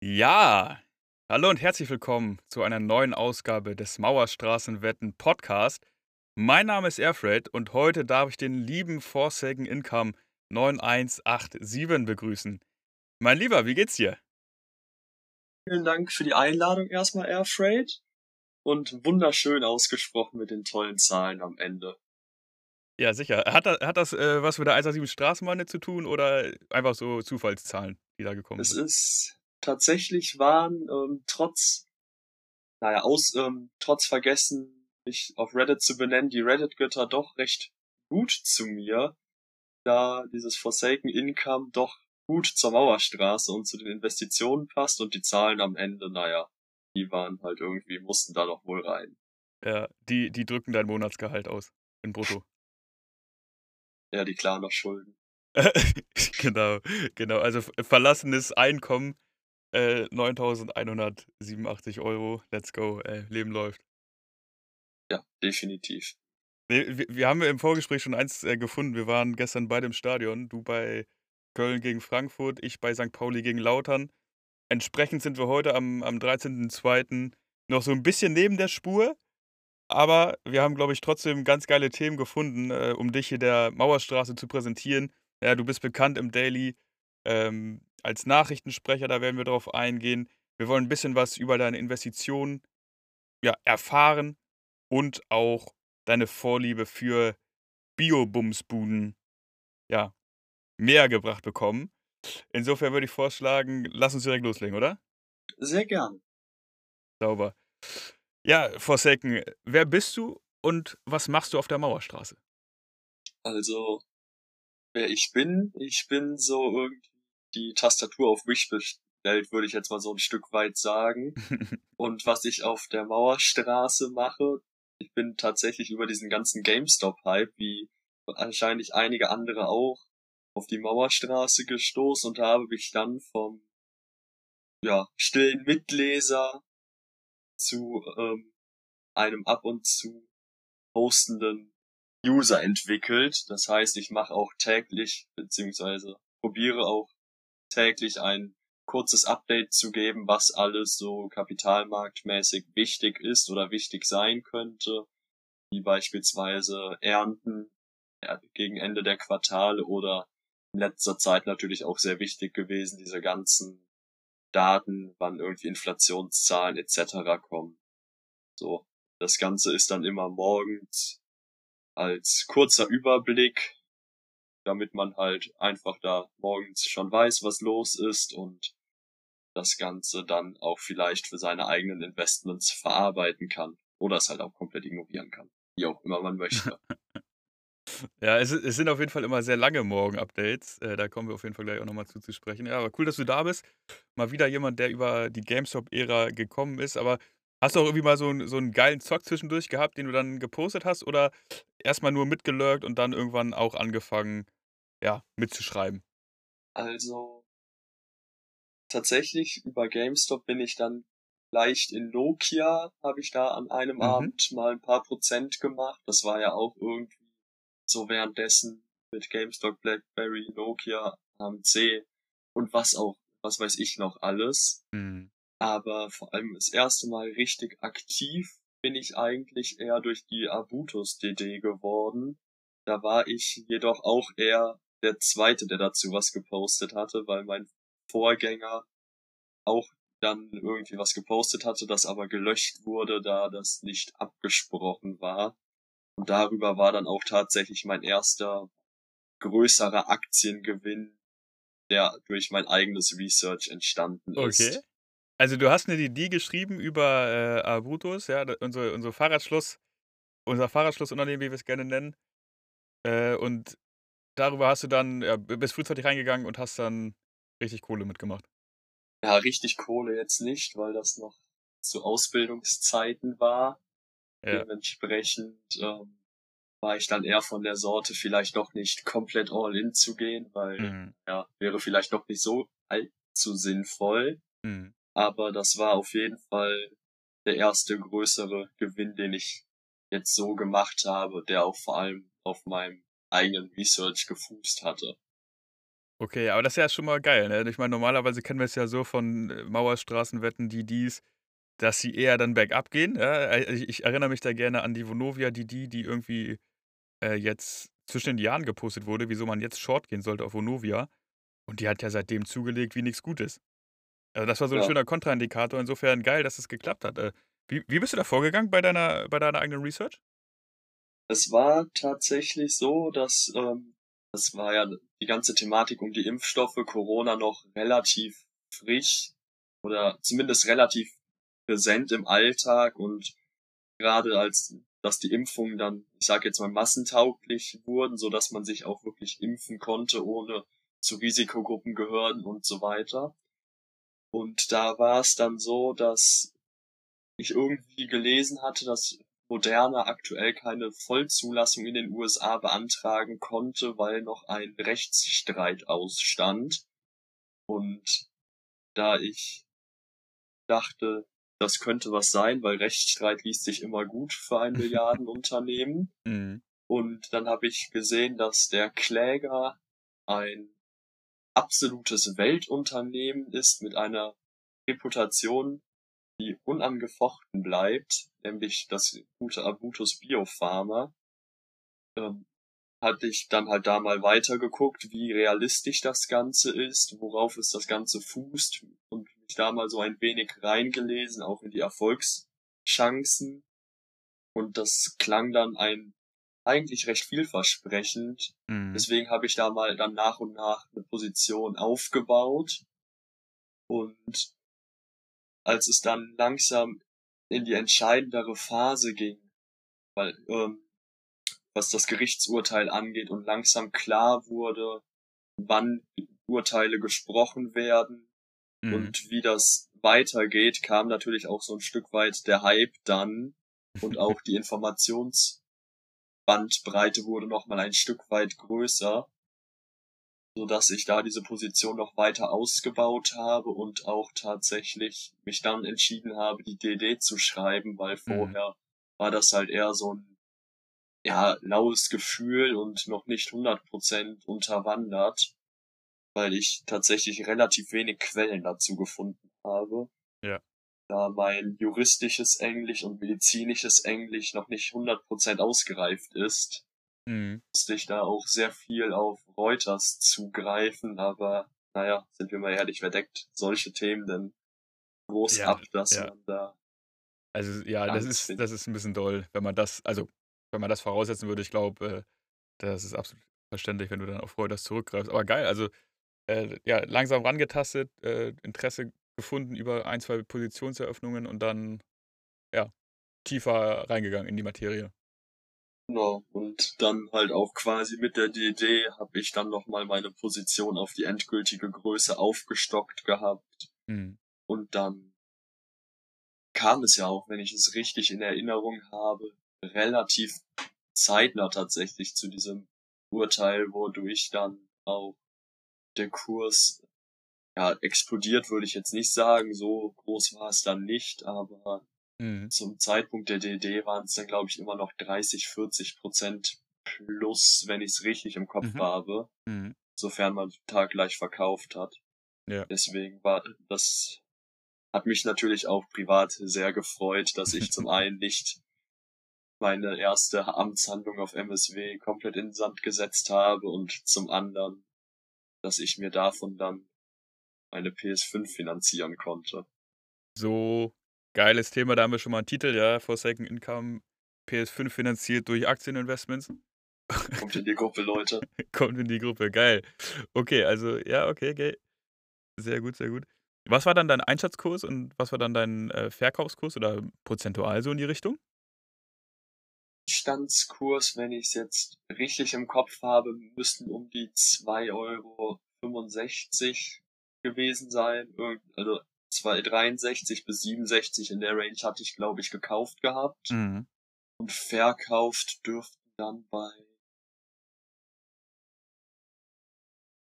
Ja, hallo und herzlich willkommen zu einer neuen Ausgabe des Mauerstraßenwetten Podcast. Mein Name ist Airfred und heute darf ich den lieben Forsaken Income 9187 begrüßen. Mein Lieber, wie geht's dir? Vielen Dank für die Einladung erstmal, Airfreight. Und wunderschön ausgesprochen mit den tollen Zahlen am Ende. Ja, sicher. Hat, das, hat das äh, was mit der 187 Straßenbahn zu tun oder einfach so Zufallszahlen, die da gekommen es sind? Es ist tatsächlich waren ähm, trotz, naja, aus, ähm, trotz vergessen, mich auf Reddit zu benennen, die Reddit-Götter doch recht gut zu mir, da dieses Forsaken Income doch gut zur Mauerstraße und zu den Investitionen passt und die Zahlen am Ende, naja, die waren halt irgendwie, mussten da noch wohl rein. Ja, die, die drücken dein Monatsgehalt aus. In Brutto. Ja, die klar noch Schulden. genau, genau. Also verlassenes Einkommen äh, 9.187 Euro. Let's go. Äh, Leben läuft. Ja, definitiv. Wir, wir haben im Vorgespräch schon eins äh, gefunden. Wir waren gestern beide im Stadion. Du bei Köln gegen Frankfurt, ich bei St. Pauli gegen Lautern. Entsprechend sind wir heute am, am 13.02. noch so ein bisschen neben der Spur. Aber wir haben, glaube ich, trotzdem ganz geile Themen gefunden, äh, um dich hier der Mauerstraße zu präsentieren. Ja, du bist bekannt im Daily ähm, als Nachrichtensprecher, da werden wir drauf eingehen. Wir wollen ein bisschen was über deine Investitionen ja, erfahren und auch deine Vorliebe für Bio-Bumsbuden ja, näher gebracht bekommen. Insofern würde ich vorschlagen, lass uns direkt loslegen, oder? Sehr gern. Sauber. Ja, Forsaken, wer bist du und was machst du auf der Mauerstraße? Also, wer ich bin, ich bin so irgendwie die Tastatur auf Wish bestellt, würde ich jetzt mal so ein Stück weit sagen. und was ich auf der Mauerstraße mache, ich bin tatsächlich über diesen ganzen GameStop-Hype, wie wahrscheinlich einige andere auch, auf die Mauerstraße gestoßen und habe mich dann vom ja, stillen Mitleser zu ähm, einem ab und zu postenden User entwickelt. Das heißt, ich mache auch täglich, beziehungsweise probiere auch täglich ein kurzes Update zu geben, was alles so kapitalmarktmäßig wichtig ist oder wichtig sein könnte, wie beispielsweise Ernten gegen Ende der Quartale oder in letzter Zeit natürlich auch sehr wichtig gewesen, diese ganzen Daten, wann irgendwie Inflationszahlen etc. kommen. So, das Ganze ist dann immer morgens als kurzer Überblick, damit man halt einfach da morgens schon weiß, was los ist und das Ganze dann auch vielleicht für seine eigenen Investments verarbeiten kann oder es halt auch komplett ignorieren kann, wie auch immer man möchte. Ja, es, es, sind auf jeden Fall immer sehr lange Morgen-Updates. Äh, da kommen wir auf jeden Fall gleich auch nochmal zu, zu sprechen. Ja, aber cool, dass du da bist. Mal wieder jemand, der über die GameStop-Ära gekommen ist. Aber hast du auch irgendwie mal so, einen, so einen geilen Zock zwischendurch gehabt, den du dann gepostet hast? Oder erstmal nur mitgelurkt und dann irgendwann auch angefangen, ja, mitzuschreiben? Also, tatsächlich über GameStop bin ich dann leicht in Nokia, habe ich da an einem mhm. Abend mal ein paar Prozent gemacht. Das war ja auch irgendwie so währenddessen mit GameStop, BlackBerry, Nokia, AMC und was auch, was weiß ich noch alles. Mhm. Aber vor allem das erste Mal richtig aktiv bin ich eigentlich eher durch die Abutus DD geworden. Da war ich jedoch auch eher der zweite, der dazu was gepostet hatte, weil mein Vorgänger auch dann irgendwie was gepostet hatte, das aber gelöscht wurde, da das nicht abgesprochen war. Und darüber war dann auch tatsächlich mein erster größerer Aktiengewinn, der durch mein eigenes Research entstanden ist. Okay. Also du hast eine Idee geschrieben über äh, Abutus, ja, unser, unser Fahrradschloss, unser Fahrradschlossunternehmen, wie wir es gerne nennen. Äh, und darüber hast du dann, ja, bist frühzeitig reingegangen und hast dann richtig Kohle mitgemacht. Ja, richtig Kohle jetzt nicht, weil das noch zu Ausbildungszeiten war. Ja. Dementsprechend ähm, war ich dann eher von der Sorte, vielleicht doch nicht komplett all in zu gehen, weil mhm. ja, wäre vielleicht doch nicht so allzu sinnvoll. Mhm. Aber das war auf jeden Fall der erste größere Gewinn, den ich jetzt so gemacht habe, der auch vor allem auf meinem eigenen Research gefußt hatte. Okay, aber das ist ja schon mal geil, ne? Ich meine, normalerweise kennen wir es ja so von, äh, Mauerstraßenwetten, die dies, dass sie eher dann bergab gehen, ja? Äh, ich ich erinnere mich da gerne an die Vonovia, die die die irgendwie, äh, jetzt zwischen den Jahren gepostet wurde, wieso man jetzt Short gehen sollte auf Vonovia. Und die hat ja seitdem zugelegt wie nix Gutes. Also, das war so 'n Ja. schöner Kontraindikator. Insofern geil, dass es geklappt hat. Äh, wie wie bist du da vorgegangen bei deiner bei deiner eigenen Research? Es war tatsächlich so, dass, ähm das war ja die ganze Thematik um die Impfstoffe, Corona noch relativ frisch oder zumindest relativ präsent im Alltag und grade als dass die Impfungen dann, ich sage jetzt mal, massentauglich wurden, sodass man sich auch wirklich impfen konnte, ohne zu Risikogruppen gehören und so weiter. Und da war's dann so, dass ich irgendwie gelesen hatte, dass Moderna aktuell keine Vollzulassung in den USA beantragen konnte, weil noch ein Rechtsstreit ausstand. Und da ich dachte, das könnte was sein, weil Rechtsstreit liest sich immer gut für ein Milliardenunternehmen. Mhm. Und dann habe ich gesehen, dass der Kläger ein absolutes Weltunternehmen ist mit einer Reputation, die unangefochten bleibt, nämlich das gute Abutus Biopharma. Ähm, hatte ich dann halt da mal weitergeguckt, wie realistisch das Ganze ist, worauf es das Ganze fußt und mich da mal so ein wenig reingelesen, auch in die Erfolgschancen. Und das klang dann ein eigentlich recht vielversprechend. Mhm. Deswegen habe ich da mal dann nach und nach eine Position aufgebaut. Und als es dann langsam in die entscheidendere Phase ging, weil ähm, was das Gerichtsurteil angeht und langsam klar wurde, wann Urteile gesprochen werden Mhm. und wie das weitergeht, kam natürlich auch so ein Stück weit der Hype dann und auch die Informationsbandbreite wurde noch mal ein Stück weit größer, so dass ich da diese Position noch weiter ausgebaut habe und auch tatsächlich mich dann entschieden habe, die DD zu schreiben, weil vorher war das halt eher so ein ja, laues Gefühl und noch nicht 100% unterwandert, weil ich tatsächlich relativ wenig Quellen dazu gefunden habe. Ja. Da mein juristisches Englisch und medizinisches Englisch noch nicht 100% ausgereift ist, Mhm. musste ich da auch sehr viel auf Reuters zugreifen, aber naja, sind wir mal ehrlich, wer deckt solche Themen denn groß Ja, ab, dass ja. man da Also, ja, das ist das ist 'n bisschen doll, wenn man das also, wenn man das voraussetzen würde. Ich glaube, äh, das ist absolut verständlich, wenn du dann auf Reuters zurückgreifst. Aber geil, also, äh, ja, langsam rangetastet, äh, Interesse gefunden über ein, 2 Positionseröffnungen und dann, ja, tiefer reingegangen in die Materie. Genau, und dann halt auch quasi mit der DD habe ich dann nochmal meine Position auf die endgültige Größe aufgestockt gehabt. Mhm. Und dann kam es ja auch, wenn ich es richtig in Erinnerung habe, relativ zeitnah tatsächlich zu diesem Urteil, wodurch dann auch der Kurs ja explodiert, würde ich jetzt nicht sagen. So groß war es dann nicht, aber Mhm. zum Zeitpunkt der DD waren es dann, glaube ich, immer noch 30, 40 Prozent plus, wenn ich es richtig im Kopf Mhm. habe, Mhm. sofern man taggleich verkauft hat. Ja. Deswegen war das hat mich natürlich auch privat sehr gefreut, dass ich zum einen nicht meine erste Amtshandlung auf MSW komplett in den Sand gesetzt habe und zum anderen, dass ich mir davon dann eine PS5 finanzieren konnte. So geiles Thema, da haben wir schon mal 'n Titel, ja, Forsaken Income, PS5 finanziert durch Aktieninvestments. Kommt in die Gruppe, Leute. Kommt in die Gruppe, geil. Okay, also ja, okay, okay. Sehr gut, sehr gut. Was war dann dein Einsatzkurs und was war dann dein, äh, Verkaufskurs oder prozentual so in die Richtung? Standskurs, wenn ich es jetzt richtig im Kopf habe, müssten um die 2,65 € gewesen sein. Irgend also 2,63 bis 67 in der Range hatte ich, glaube ich, gekauft gehabt. Mhm. Und verkauft dürften dann bei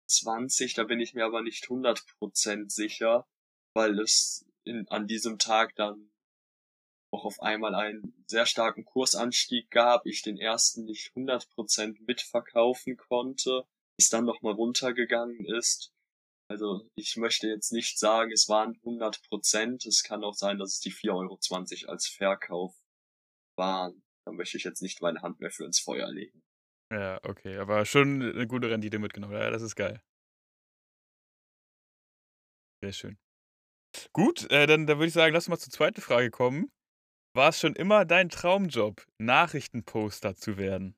20, da bin ich mir aber nicht 100% sicher, weil es in an diesem Tag dann auch auf einmal einen sehr starken Kursanstieg gab, ich den ersten nicht 100% mitverkaufen konnte, es dann nochmal runtergegangen ist. Also ich möchte jetzt nicht sagen, es waren 100 Prozent. Es kann auch sein, dass es die 4,20 Euro als Verkauf waren. Da möchte ich jetzt nicht meine Hand mehr für ins Feuer legen. Ja, okay, aber schon eine gute Rendite mitgenommen. Ja, das ist geil. Sehr schön. Gut, äh, dann, dann würde ich sagen, lass uns mal zur zweiten Frage kommen. War es schon immer dein Traumjob, Nachrichtenposter zu werden?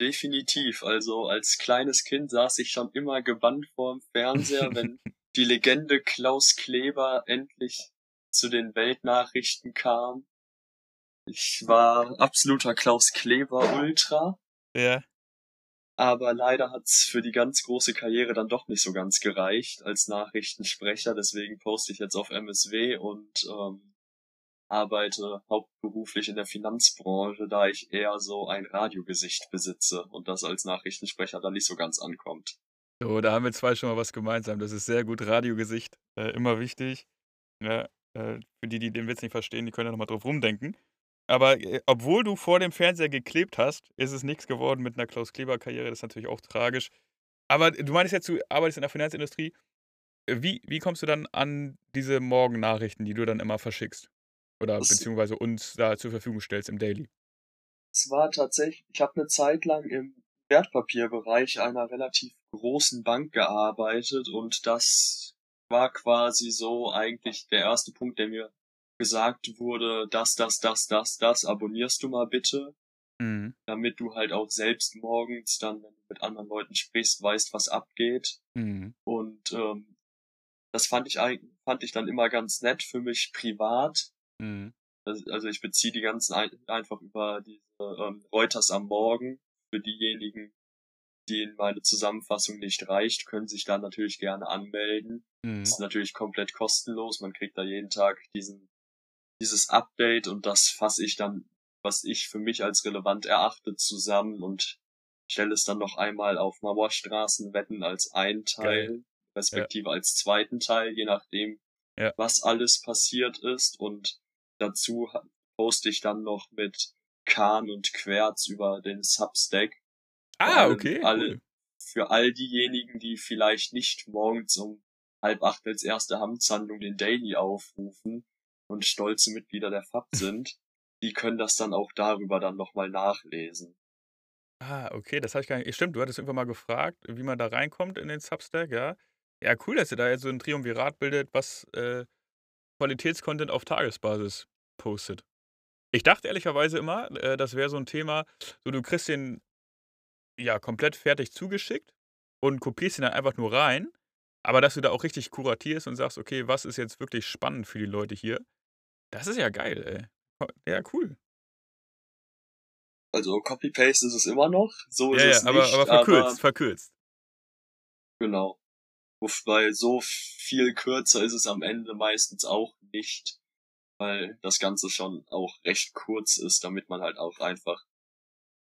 Definitiv. Also als kleines Kind saß ich schon immer gebannt vorm Fernseher, wenn die Legende Klaus Kleber endlich zu den Weltnachrichten kam. Ich war absoluter Klaus Kleber Ultra. Ja. Aber leider hat's für die ganz große Karriere dann doch nicht so ganz gereicht als Nachrichtensprecher. Deswegen poste ich jetzt auf MSW und ähm, arbeite hauptberuflich in der Finanzbranche, da ich eher so ein Radiogesicht besitze und das als Nachrichtensprecher dann nicht so ganz ankommt. So, da haben wir zwei schon mal was gemeinsam. Das ist sehr gut. Radiogesicht, äh, immer wichtig. Ja, äh, für die, die den Witz nicht verstehen, die können ja nochmal drauf rumdenken. Aber äh, obwohl du vor dem Fernseher geklebt hast, ist es nichts geworden mit einer Klaus-Kleber-Karriere. Das ist natürlich auch tragisch. Aber du meinst jetzt, du arbeitest in der Finanzindustrie. Wie, wie kommst du dann an diese Morgennachrichten, die du dann immer verschickst? Oder Das- beziehungsweise uns da zur Verfügung stellst im Daily? Es war tatsächlich, ich habe eine Zeit lang im Wertpapierbereich einer relativ großen Bank gearbeitet und das war quasi so eigentlich der erste Punkt, der mir gesagt wurde, das, das, das, das, das, abonnierst du mal bitte, Mhm. damit du halt auch selbst morgens dann, wenn du mit anderen Leuten sprichst, weißt, was abgeht. Mhm. Und ähm, das fand ich eigentlich, fand ich dann immer ganz nett für mich privat. Mhm. Also also ich beziehe die ganzen ein, einfach über diese ähm, Reuters am Morgen. Für diejenigen, denen meine Zusammenfassung nicht reicht, können sich da natürlich gerne anmelden. Mhm. Ist natürlich komplett kostenlos. Man kriegt da jeden Tag diesen, dieses Update und das fasse ich dann, was ich für mich als relevant erachte, zusammen und stelle es dann noch einmal auf Mauerstraßenwetten als einen Teil, respektive als zweiten Teil, je nachdem, Ja. was alles passiert ist. Und dazu poste ich dann noch mit Kahn und Querz über den Substack. Ah, okay. alle- Cool. Für all diejenigen, die vielleicht nicht morgens um halb acht als erste Amtshandlung den Daily aufrufen und stolze Mitglieder der FAB sind, die können das dann auch darüber dann nochmal nachlesen. Ah, okay, das habe ich gar nicht. Stimmt, du hattest irgendwann mal gefragt, wie man da reinkommt in den Substack, ja. Ja, cool, dass ihr da jetzt so ein Triumvirat bildet, was äh, Qualitätscontent auf Tagesbasis postet. Ich dachte ehrlicherweise immer, äh, das wäre so ein Thema, so du kriegst den ja komplett fertig zugeschickt und kopierst ihn dann einfach nur rein, aber dass du da auch richtig kuratierst und sagst, okay, was ist jetzt wirklich spannend für die Leute hier, das ist ja geil, ey. Ja, cool. Also Copy-Paste ist es immer noch, so ist Ja, es ja, aber, nicht, aber verkürzt, verkürzt. Genau. Wobei so viel kürzer ist es am Ende meistens auch nicht, weil das Ganze schon auch recht kurz ist, damit man halt auch einfach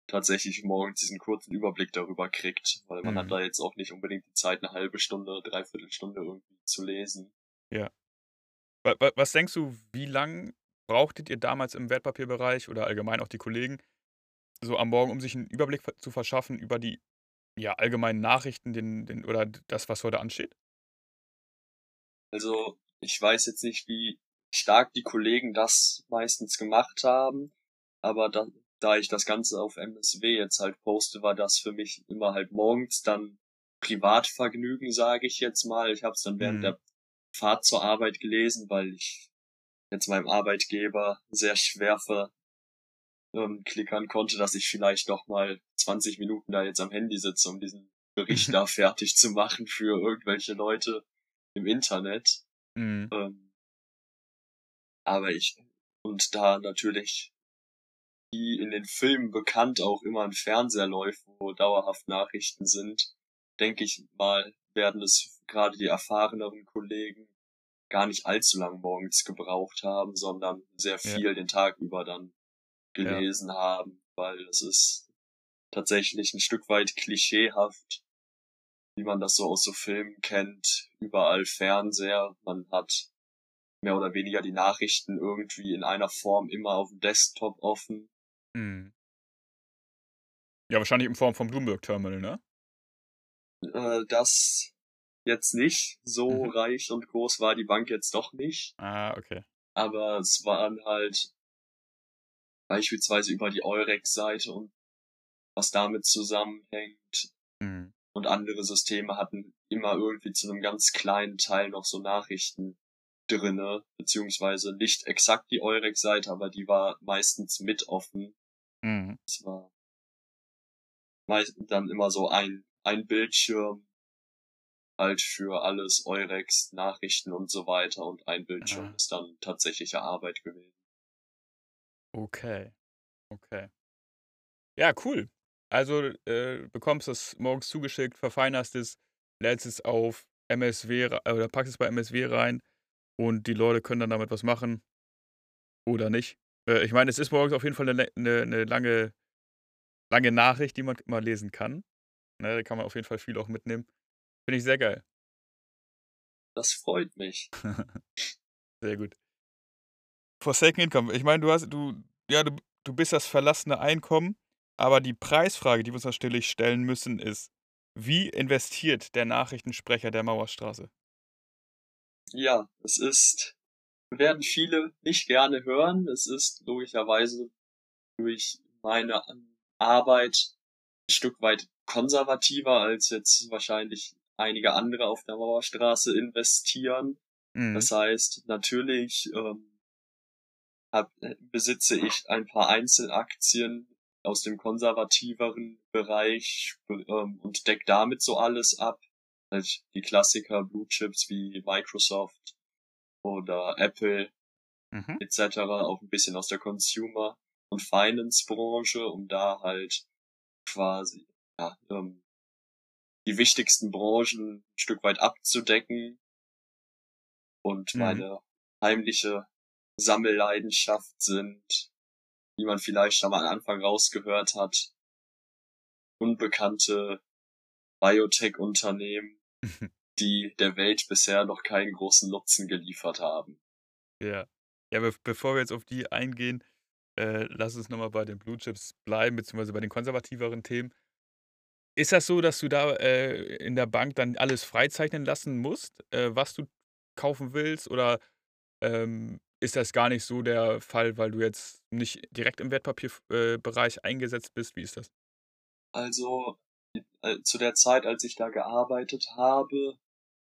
tatsächlich morgens diesen kurzen Überblick darüber kriegt, weil man Mhm. hat da jetzt auch nicht unbedingt die Zeit, eine halbe Stunde, dreiviertel Stunde irgendwie zu lesen. Wa- Was denkst du, wie lang brauchtet ihr damals im Wertpapierbereich oder allgemein auch die Kollegen so am Morgen, um sich einen Überblick zu verschaffen über die ja, allgemeinen Nachrichten den, den, oder das, was heute ansteht? Also ich weiß jetzt nicht, wie stark die Kollegen das meistens gemacht haben, aber da, da ich das Ganze auf MSW jetzt halt poste, war das für mich immer halt morgens dann Privatvergnügen, sage ich jetzt mal. Ich habe es dann während Mhm. der Fahrt zur Arbeit gelesen, weil ich jetzt meinem Arbeitgeber sehr schwer ver ähm, klickern konnte, dass ich vielleicht noch mal 20 Minuten da jetzt am Handy sitze, um diesen Bericht da fertig zu machen für irgendwelche Leute im Internet. Mhm. Ähm, aber ich, und da natürlich wie in den Filmen bekannt auch immer ein Fernseher läuft, wo dauerhaft Nachrichten sind, denke ich mal, werden es gerade die erfahreneren Kollegen gar nicht allzu lang morgens gebraucht haben, sondern sehr viel den Tag über dann gelesen haben, weil es ist tatsächlich ein Stück weit klischeehaft, wie man das so aus so Filmen kennt, überall Fernseher, man hat mehr oder weniger die Nachrichten irgendwie in einer Form immer auf dem Desktop offen. Mhm. Ja, wahrscheinlich in Form vom Bloomberg-Terminal, ne? Äh, das jetzt nicht. So Mhm. reich und groß war die Bank jetzt doch nicht. Ah, okay. Aber es waren halt beispielsweise über die Eurex-Seite und was damit zusammenhängt Mhm. und andere Systeme hatten immer irgendwie zu einem ganz kleinen Teil noch so Nachrichten drinne, beziehungsweise nicht exakt die Eurex-Seite, aber die war meistens mit offen. Mhm. Es war meist dann immer so ein, ein Bildschirm halt für alles Eurex, Nachrichten und so weiter und ein Bildschirm Ah. ist dann tatsächliche Arbeit gewesen. Okay. Okay. Ja, cool. Also, äh, bekommst das morgens zugeschickt, verfeinerst es, lädst es auf MSW oder packst es bei MSW rein und die Leute können dann damit was machen oder nicht. Äh, ich meine, es ist morgens auf jeden Fall 'ne 'ne 'ne lange lange Nachricht, die man mal lesen kann. Ne, da kann man auf jeden Fall viel auch mitnehmen. Finde ich sehr geil. Das freut mich. Sehr gut. Forsaken Income. Ich meine, du hast du ja, du du bist das verlassene Einkommen, aber die Preisfrage, die wir uns natürlich stellen müssen, ist: Wie investiert der Nachrichtensprecher der Mauerstraße? Ja, es ist werden viele nicht gerne hören. Es ist logischerweise durch meine Arbeit 'n Stück weit konservativer als jetzt wahrscheinlich einige andere auf der Mauerstraße investieren. Mhm. Das heißt, natürlich, ähm, habe äh, besitze ich ein paar Einzelaktien aus dem konservativeren Bereich, ähm, und decke damit so alles ab. Halt die Klassiker Blue Chips wie Microsoft oder Apple Mhm. et cetera, auch 'n bisschen aus der Consumer und Finance-Branche, um da halt quasi, ja, ähm, die wichtigsten Branchen 'n Stück weit abzudecken. Und Mhm. meine heimliche Sammelleidenschaft sind, wie man vielleicht schon mal am Anfang rausgehört hat, unbekannte Biotech-Unternehmen, die der Welt bisher noch keinen großen Nutzen geliefert haben. Ja. Ja, bef bevor wir jetzt auf die eingehen, äh, lass uns noch mal bei den Blue Chips bleiben, beziehungsweise bei den konservativeren Themen. Ist das so, dass du da, äh, in der Bank dann alles freizeichnen lassen musst, äh, was du kaufen willst? Oder, ähm, ist das gar nicht so der Fall, weil du jetzt nicht direkt im Wertpapier äh, eingesetzt bist? Wie ist das? Also, äh, zu der Zeit, als ich da gearbeitet habe,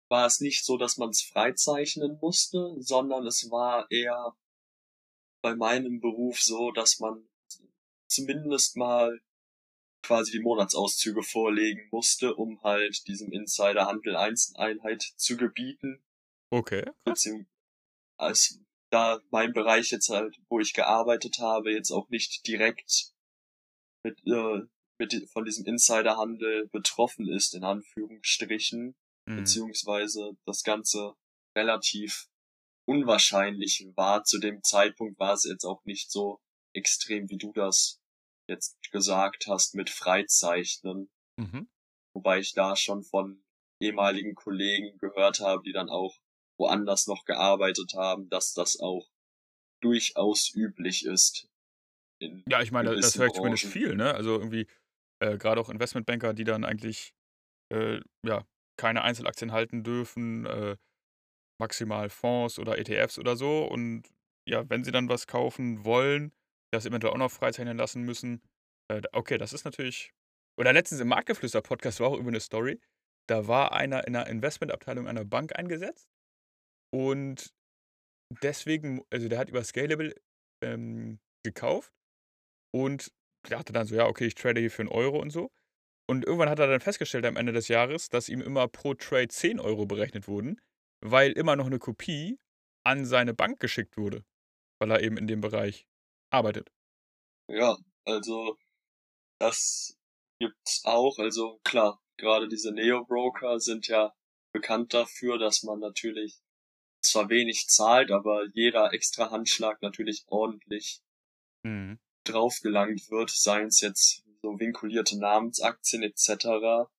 war es nicht so, dass man's freizeichnen musste, sondern es war eher bei meinem Beruf so, dass man zumindest mal quasi die Monatsauszüge vorlegen musste, um halt diesem Insiderhandel Einz Einhalt zu gebieten. Okay, krass. Als da mein Bereich jetzt halt, wo ich gearbeitet habe, jetzt auch nicht direkt mit, äh, mit von diesem Insiderhandel betroffen ist, in Anführungsstrichen, Mhm. beziehungsweise das Ganze relativ unwahrscheinlich war. Zu dem Zeitpunkt war es jetzt auch nicht so extrem, wie du das jetzt gesagt hast, mit Freizeichnen. Mhm. Wobei ich da schon von ehemaligen Kollegen gehört habe, die dann auch woanders noch gearbeitet haben, dass das auch durchaus üblich ist Ja, ich meine, da das höre ich zumindest viel, ne? Also, irgendwie, äh, grade auch Investmentbanker, die dann eigentlich, äh, ja, keine Einzelaktien halten dürfen, äh, maximal Fonds oder ETFs oder so. Und ja, wenn sie dann was kaufen wollen, das eventuell auch noch freizeichnen lassen müssen. Äh, okay, das ist natürlich oder letztens im Marktgeflüster-Podcast war auch irgendwie 'ne Story. Da war einer in 'ner Investmentabteilung einer Bank eingesetzt und deswegen also, der hat über Scalable, ähm, gekauft und dachte dann so: „Ja, okay, ich trade hier für 1 Euro und so.“ Und irgendwann hat er dann festgestellt am Ende des Jahres, dass ihm immer pro Trade 10 Euro berechnet wurden, weil immer noch 'ne Kopie an seine Bank geschickt wurde, weil er eben in dem Bereich arbeitet. Ja, also das gibt's auch. Also klar, grade diese Neo-Broker sind ja bekannt dafür, dass man natürlich zwar wenig zahlt, aber jeder extra Handschlag natürlich ordentlich Mhm. draufgelangt wird, seien's jetzt so vinkulierte Namensaktien et cetera,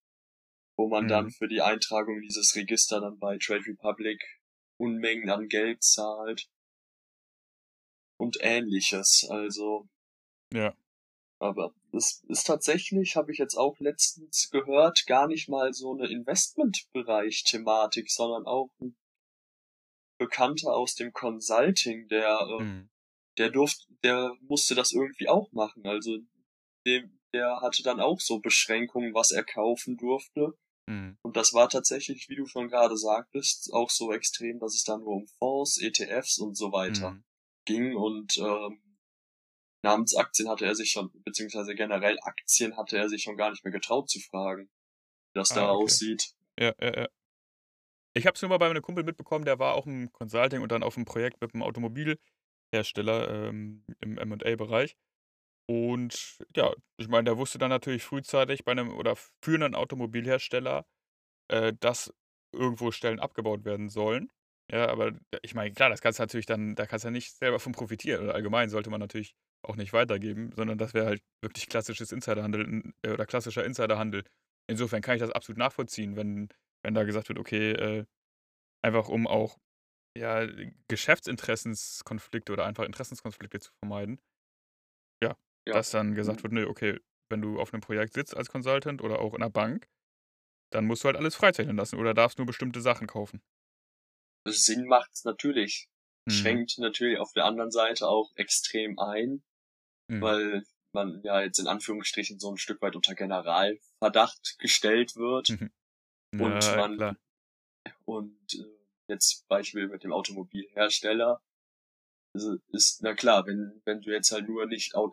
wo man dann Mhm. für die Eintragung in dieses Register dann bei Trade Republic Unmengen an Geld zahlt. Und Ähnliches, also Ja. aber das ist tatsächlich, habe ich jetzt auch letztens gehört, gar nicht mal so eine Investmentbereich-Thematik, sondern auch ein Bekannter aus dem Consulting, der, äh, Mhm. der durfte, der musste das irgendwie auch machen. Also dem, der hatte dann auch so Beschränkungen, was er kaufen durfte. Mhm. Und das war tatsächlich, wie du schon gerade sagtest, auch so extrem, dass es da nur um Fonds, ETFs und so weiter Mhm. ging. Und ähm, Namensaktien hatte er sich schon, beziehungsweise generell Aktien hatte er sich schon gar nicht mehr getraut zu fragen, wie das da Ah, okay. aussieht. Ja, ja, ja. Ich habe es nur mal bei einem Kumpel mitbekommen, der war auch im Consulting und dann auf einem Projekt mit einem Automobilhersteller ähm, im M&A-Bereich. Und ja, ich meine, der wusste dann natürlich frühzeitig bei einem oder für einen Automobilhersteller, äh, dass irgendwo Stellen abgebaut werden sollen. Ja, aber ich meine, klar, das kannst du natürlich dann, da kannst du ja nicht selber von profitieren. Oder allgemein sollte man natürlich auch nicht weitergeben, sondern das wäre halt wirklich klassisches Insiderhandel in- äh, oder klassischer Insiderhandel. Insofern kann ich das absolut nachvollziehen, wenn, wenn da gesagt wird, okay, äh, einfach um auch ja, Geschäftsinteressenskonflikte oder einfach Interessenskonflikte zu vermeiden, Ja. dass dann gesagt Mhm. wird, nee, okay, wenn du auf einem Projekt sitzt als Consultant oder auch in einer Bank, dann musst du halt alles freizeichnen lassen oder darfst nur bestimmte Sachen kaufen. Sinn macht's natürlich. Mhm. Schränkt natürlich auf der anderen Seite auch extrem ein, Mhm. weil man ja jetzt in Anführungsstrichen so ein Stück weit unter Generalverdacht gestellt wird. Mhm. Und Ja, man klar. und äh, jetzt Beispiel mit dem Automobilhersteller. Also ist, na klar, wenn, wenn du jetzt halt nur nicht au-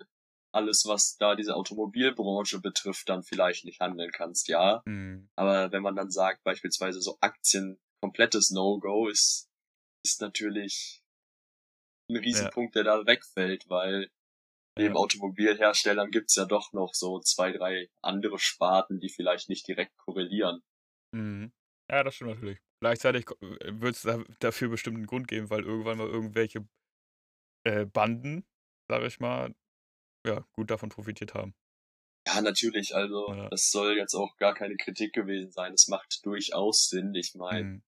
alles, was da diese Automobilbranche betrifft, dann vielleicht nicht handeln kannst, ja. Mhm. Aber wenn man dann sagt, beispielsweise so Aktien, komplettes No-Go, ist, ist natürlich ein Riesenpunkt, der da wegfällt, weil neben Ja. Automobilherstellern gibt's ja doch noch so zwei, drei andere Sparten, die vielleicht nicht direkt korrelieren. Mhm. Ja, das stimmt natürlich. Gleichzeitig wird es da, dafür bestimmt einen Grund geben, weil irgendwann mal irgendwelche äh, Banden, sage ich mal, ja, gut davon profitiert haben. Ja, natürlich, also Ja. das soll jetzt auch gar keine Kritik gewesen sein. Es macht durchaus Sinn. Ich meine, Mhm.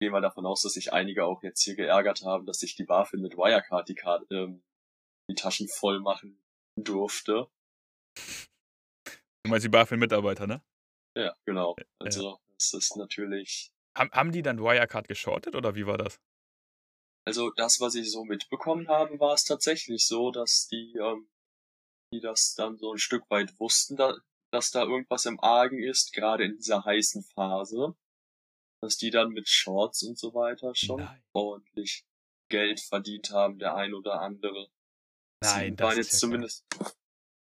gehe mal davon aus, dass sich einige auch jetzt hier geärgert haben, dass sich die BaFin mit Wirecard die, Karte, ähm, die Taschen voll machen durfte. Du meinst die BaFin-Mitarbeiter, ne? Ja, genau. Also das ist natürlich, Haben, haben die dann Wirecard geschortet oder wie war das? also das, was ich so mitbekommen habe, war es tatsächlich so, dass die, ähm, die das dann so ein Stück weit wussten, da, dass da irgendwas im Argen ist, gerade in dieser heißen Phase, dass die dann mit Shorts und so weiter schon Nein. ordentlich Geld verdient haben, der ein oder andere. Nein, das das waren jetzt ja zumindest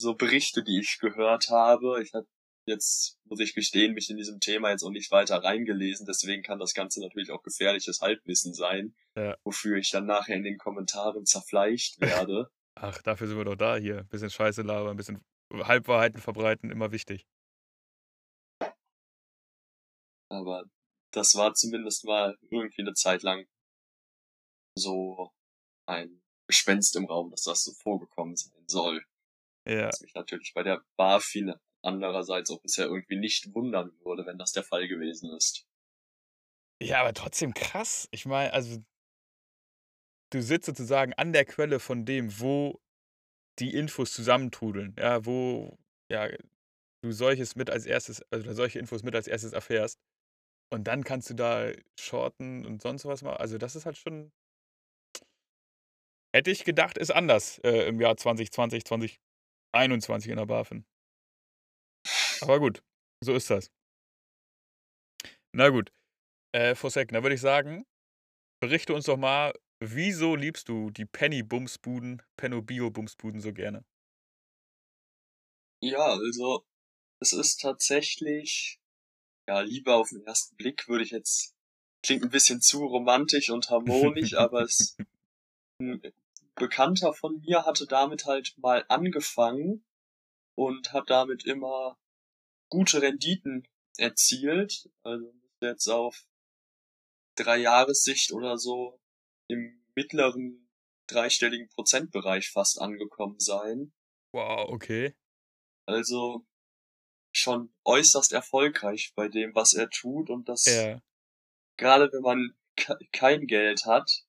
so Berichte, die ich gehört habe. Ich habe jetzt, muss ich gestehen, mich in diesem Thema jetzt auch nicht weiter reingelesen, deswegen kann das Ganze natürlich auch gefährliches Halbwissen sein, Ja. wofür ich dann nachher in den Kommentaren zerfleischt werde. Ach, dafür sind wir doch da hier. Ein bisschen Scheiße labern, ein bisschen Halbwahrheiten verbreiten, immer wichtig. Aber das war zumindest mal irgendwie eine Zeit lang so ein Gespenst im Raum, dass das so vorgekommen sein soll. Ja. Was mich natürlich bei der BaFin andererseits auch bisher irgendwie nicht wundern würde, wenn das der Fall gewesen ist. Ja, aber trotzdem krass. Ich meine, also du sitzt sozusagen an der Quelle von dem, wo die Infos zusammentrudeln, ja, wo ja, du solches mit als erstes, also solche Infos mit als erstes erfährst. Und dann kannst du da shorten und sonst was machen. Also das ist halt schon. Hätte ich gedacht, ist anders äh, im Jahr 2020, 2021 in der BaFin. Aber gut, so ist das. Na gut. Äh, Fossek, dann würde ich sagen, berichte uns doch mal, wieso liebst du die Penny-Bumsbuden, Penno-Bio-Bumsbuden so gerne? Ja, also es ist tatsächlich, ja, Liebe auf den ersten Blick würde ich jetzt, klingt ein bisschen zu romantisch und harmonisch, aber es, ein Bekannter von mir hatte damit halt mal angefangen und hat damit immer gute Renditen erzielt. Also jetzt auf drei Jahressicht oder so im mittleren dreistelligen Prozentbereich fast angekommen sein. Wow, okay. Also schon äußerst erfolgreich bei dem, was er tut und das Ja. gerade wenn man ke- kein Geld hat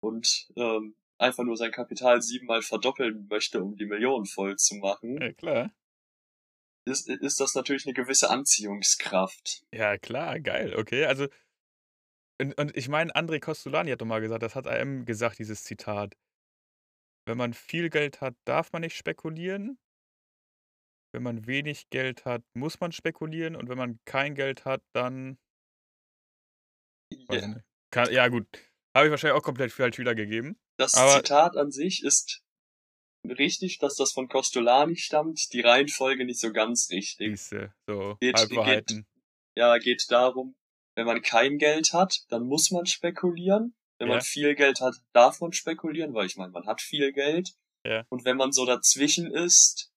und ähm, einfach nur sein Kapital siebenmal verdoppeln möchte, um die Millionen voll zu machen, Ja, klar. Ist, ist das natürlich eine gewisse Anziehungskraft. Ja, klar, geil, okay. Also, und, und ich meine, André Costolani hat doch mal gesagt, das hat AM gesagt, dieses Zitat. Wenn man viel Geld hat, darf man nicht spekulieren. Wenn man wenig Geld hat, muss man spekulieren. Und wenn man kein Geld hat, dann. Nicht. Kann, ja, gut. Habe ich wahrscheinlich auch komplett falsch wiedergegeben. Das Aber- Zitat an sich ist richtig, dass das von Costolani stammt, die Reihenfolge nicht so ganz richtig. Siehste, so Geht- Halbwahrheiten. Ja, geht darum, wenn man kein Geld hat, dann muss man spekulieren. Wenn Ja. man viel Geld hat, darf man spekulieren, weil ich meine, man hat viel Geld. Ja. Und wenn man so dazwischen ist,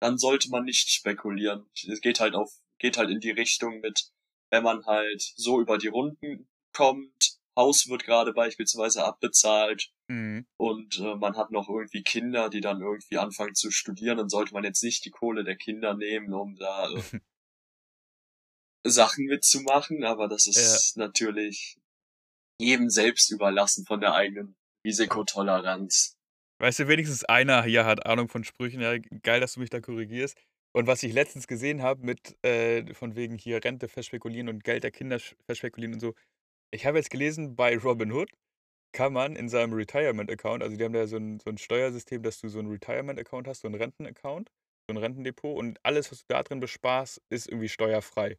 dann sollte man nicht spekulieren. Es geht halt auf, geht halt in die Richtung mit, wenn man halt so über die Runden kommt, Haus wird gerade beispielsweise abbezahlt Mhm. und äh, man hat noch irgendwie Kinder, die dann irgendwie anfangen zu studieren, dann sollte man jetzt nicht die Kohle der Kinder nehmen, um da äh, Sachen mitzumachen, aber das ist natürlich jedem selbst überlassen von der eigenen Risikotoleranz. Weißt du, wenigstens einer hier hat Ahnung von Sprüchen. Ja, geil, dass du mich da korrigierst. Und was ich letztens gesehen habe mit, äh, von wegen hier Rente verspekulieren und Geld der Kinder verspekulieren und so. Ich habe jetzt gelesen, bei Robinhood kann man in seinem Retirement-Account, also die haben da so ein, so ein Steuersystem, dass du so einen Retirement-Account hast, so einen Renten-Account, so ein Rentendepot und alles, was du da drin besparst, ist irgendwie steuerfrei.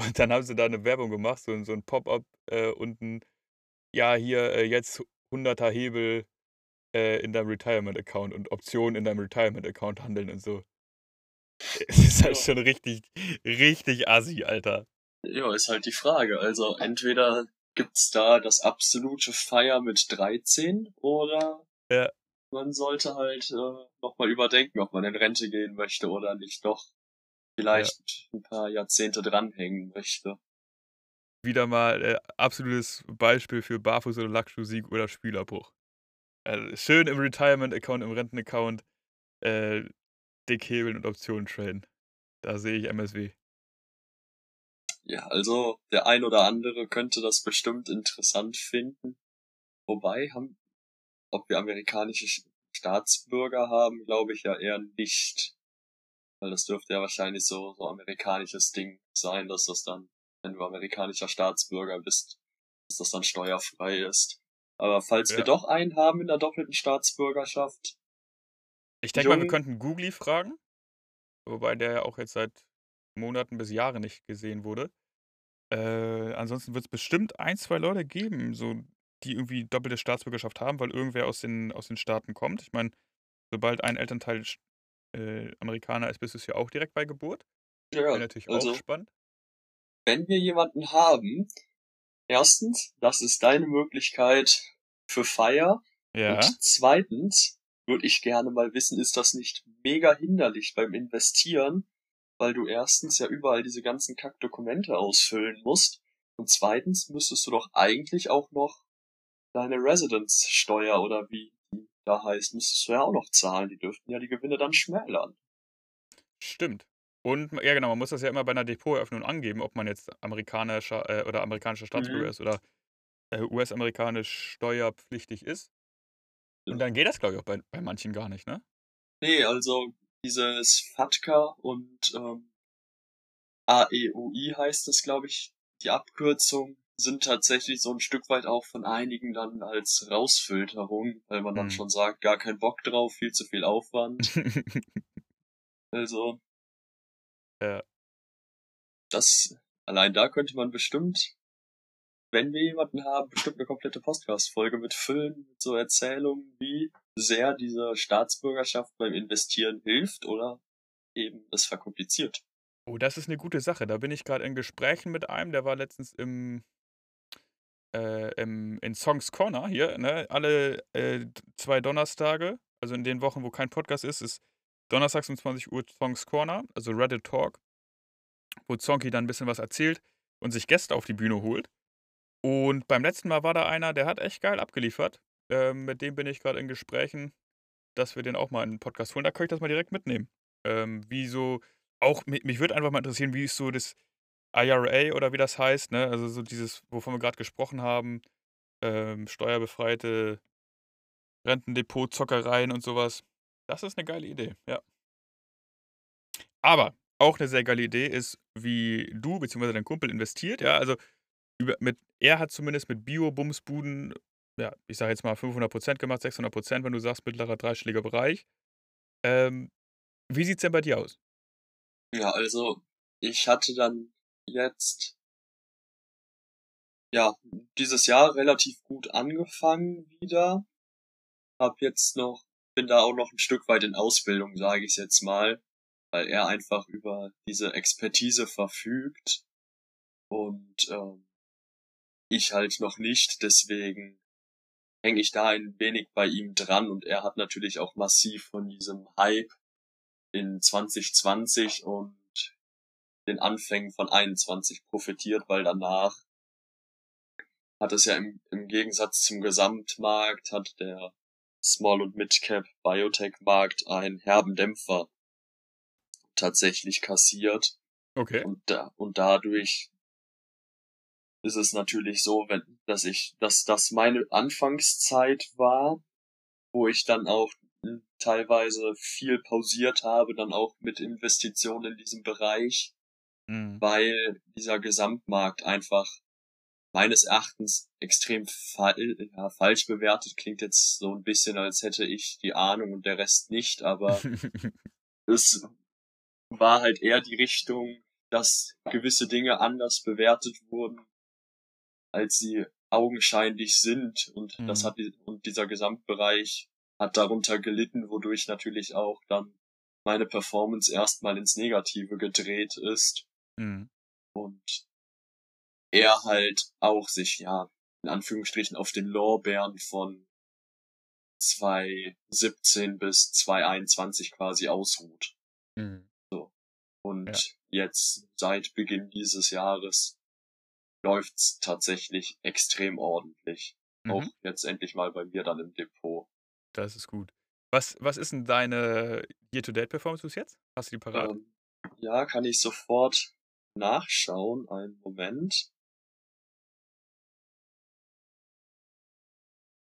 Und dann haben sie da eine Werbung gemacht, so, so ein Pop-up äh, unten, ja, hier äh, jetzt 100er Hebel äh, in deinem Retirement-Account und Optionen in deinem Retirement-Account handeln und so. Es ist halt Ja. schon richtig, richtig assi, Alter. Ja, ist halt die Frage. Also entweder gibt's da das absolute Feier mit 13 oder Ja. man sollte halt äh, nochmal überdenken, ob man in Rente gehen möchte oder nicht doch vielleicht ein paar Jahrzehnte dranhängen möchte. Wieder mal äh, absolutes Beispiel für Barfuß- oder Lackschuh-Sieg oder Spielerbruch. Also schön im Retirement-Account, im Renten-Account äh, dick hebeln und Optionen traden. Da sehe ich MSW. Ja, also der ein oder andere könnte das bestimmt interessant finden. Wobei, haben, ob wir amerikanische Sch- Staatsbürger haben, glaube ich ja eher nicht. Weil das dürfte ja wahrscheinlich so, so amerikanisches Ding sein, dass das dann, wenn du amerikanischer Staatsbürger bist, dass das dann steuerfrei ist. Aber falls Ja. wir doch einen haben in der doppelten Staatsbürgerschaft, Ich denke mal, wir könnten Googly fragen. Wobei der ja auch jetzt seit Monaten bis Jahren nicht gesehen wurde. Äh, ansonsten wird es bestimmt ein, zwei Leute geben, so, die irgendwie doppelte Staatsbürgerschaft haben, weil irgendwer aus den, aus den Staaten kommt. Ich meine, sobald ein Elternteil äh, Amerikaner ist, bist du es ja auch direkt bei Geburt. ja, Wäre natürlich also auch spannend. wenn wir jemanden haben, erstens, das ist deine Möglichkeit für Feier. Ja. Und zweitens würde ich gerne mal wissen, ist das nicht mega hinderlich beim Investieren, weil du erstens ja überall diese ganzen Kackdokumente ausfüllen musst und zweitens müsstest du doch eigentlich auch noch deine Residence-Steuer oder wie die da heißt, müsstest du ja auch noch zahlen. Die dürften ja die Gewinne dann schmälern. Stimmt. Und ja, genau, man muss das ja immer bei einer Depoteröffnung angeben, ob man jetzt amerikanischer äh, oder amerikanischer Staatsbürger Mhm. ist oder äh, US-amerikanisch steuerpflichtig ist. Und dann geht das, glaube ich, auch bei, bei manchen gar nicht, ne? Nee, also dieses FATCA und ähm, AEUI heißt es, glaube ich, die Abkürzung, sind tatsächlich so ein Stück weit auch von einigen dann als Rausfilterung, weil man dann Hm. schon sagt, gar kein Bock drauf, viel zu viel Aufwand. Also, Ja. das, allein da könnte man bestimmt, wenn wir jemanden haben, bestimmt eine komplette Podcast-Folge mit füllen, mit so Erzählungen, wie sehr diese Staatsbürgerschaft beim Investieren hilft oder eben es verkompliziert. oh, das ist eine gute Sache. Da bin ich gerade in Gesprächen mit einem, der war letztens im, äh, im in Songs Corner hier, ne? Alle äh, zwei Donnerstage, also in den Wochen, wo kein Podcast ist, ist donnerstags um 20 Uhr Songs Corner, also Reddit Talk, wo Zonky dann ein bisschen was erzählt und sich Gäste auf die Bühne holt. Und beim letzten Mal war da einer, der hat echt geil abgeliefert. Ähm, mit dem bin ich gerade in Gesprächen, dass wir den auch mal in den Podcast holen. Da kann ich das mal direkt mitnehmen. Ähm, wie so, auch, mich, mich würde einfach mal interessieren, wie ist so das IRA oder wie das heißt, ne? Also so dieses, wovon wir gerade gesprochen haben, ähm, steuerbefreite Rentendepot, Zockereien und sowas. Das ist eine geile Idee, ja. Aber auch eine sehr geile Idee ist, wie du bzw. dein Kumpel investiert, ja, also über mit er hat zumindest mit Bio-Bumsbuden, ja, ich sage jetzt mal 500% gemacht, 600% wenn du sagst mittlerer dreistelliger Bereich. Ähm, wie sieht's denn bei dir aus? Ja, also ich hatte dann jetzt ja, dieses Jahr relativ gut angefangen wieder. Hab jetzt noch, bin da auch noch ein Stück weit in Ausbildung, sage ich jetzt mal, weil er einfach über diese Expertise verfügt und ähm, ich halt noch nicht, deswegen hänge ich da ein wenig bei ihm dran und er hat natürlich auch massiv von diesem Hype in 2020 und den Anfängen von 21 profitiert, weil danach hat es ja im, im Gegensatz zum Gesamtmarkt, hat der Small- und Mid-Cap Biotech-Markt einen herben Dämpfer tatsächlich kassiert. Okay. Und, da, und dadurch ist es natürlich so, wenn, dass ich, dass das meine Anfangszeit war, wo ich dann auch teilweise viel pausiert habe, dann auch mit Investitionen in diesem Bereich, mhm. weil dieser Gesamtmarkt einfach meines Erachtens extrem fa ja, falsch bewertet. Klingt jetzt so ein bisschen, als hätte ich die Ahnung und der Rest nicht, aber es war halt eher die Richtung, dass gewisse Dinge anders bewertet wurden, als sie augenscheinlich sind und mhm. das hat und dieser Gesamtbereich hat darunter gelitten, wodurch natürlich auch dann meine Performance erstmal ins Negative gedreht ist. Mhm. Und er halt auch sich, ja, in Anführungsstrichen auf den Lorbeeren von 2017 bis 2021 quasi ausruht. Mhm. So. Und ja. jetzt seit Beginn dieses Jahres läuft's tatsächlich extrem ordentlich. Mhm. Auch jetzt endlich mal bei mir dann im Depot. Das ist gut. Was, was ist denn deine Year-to-Date-Performance bis jetzt? Hast du die parat? Ähm, ja, kann ich sofort nachschauen. Einen Moment.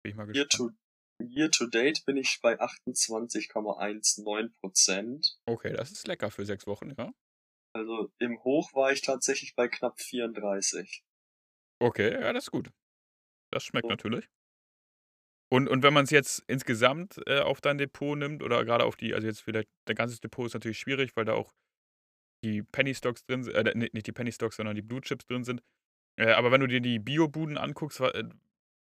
Bin ich mal Year to, year to date bin ich bei 28,19% Okay, das ist lecker für sechs Wochen, ja. Also im Hoch war ich tatsächlich bei knapp 34. Okay, ja, das ist gut. Das schmeckt so. natürlich. Und, und wenn man es jetzt insgesamt äh, auf dein Depot nimmt oder gerade auf die, also jetzt vielleicht, dein ganzes Depot ist natürlich schwierig, weil da auch die Penny Stocks drin sind, äh, nicht die Penny Stocks, sondern die Blue Chips drin sind. Äh, aber wenn du dir die Bio-Buden anguckst, äh,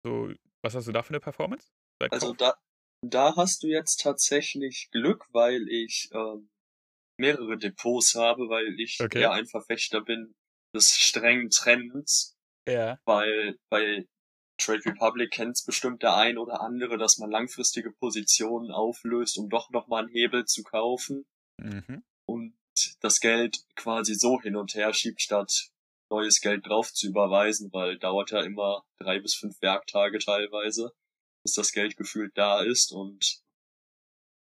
so, was hast du da für eine Performance? Also da, da hast du jetzt tatsächlich Glück, weil ich ähm, mehrere Depots habe, weil ich okay. eher ein Verfechter bin des strengen Trends. Ja. Weil bei Trade Republic kennt es bestimmt der ein oder andere, dass man langfristige Positionen auflöst, um doch nochmal einen Hebel zu kaufen. Mhm. Und das Geld quasi so hin und her schiebt, statt neues Geld drauf zu überweisen, weil dauert ja immer drei bis fünf Werktage teilweise, bis das Geld gefühlt da ist und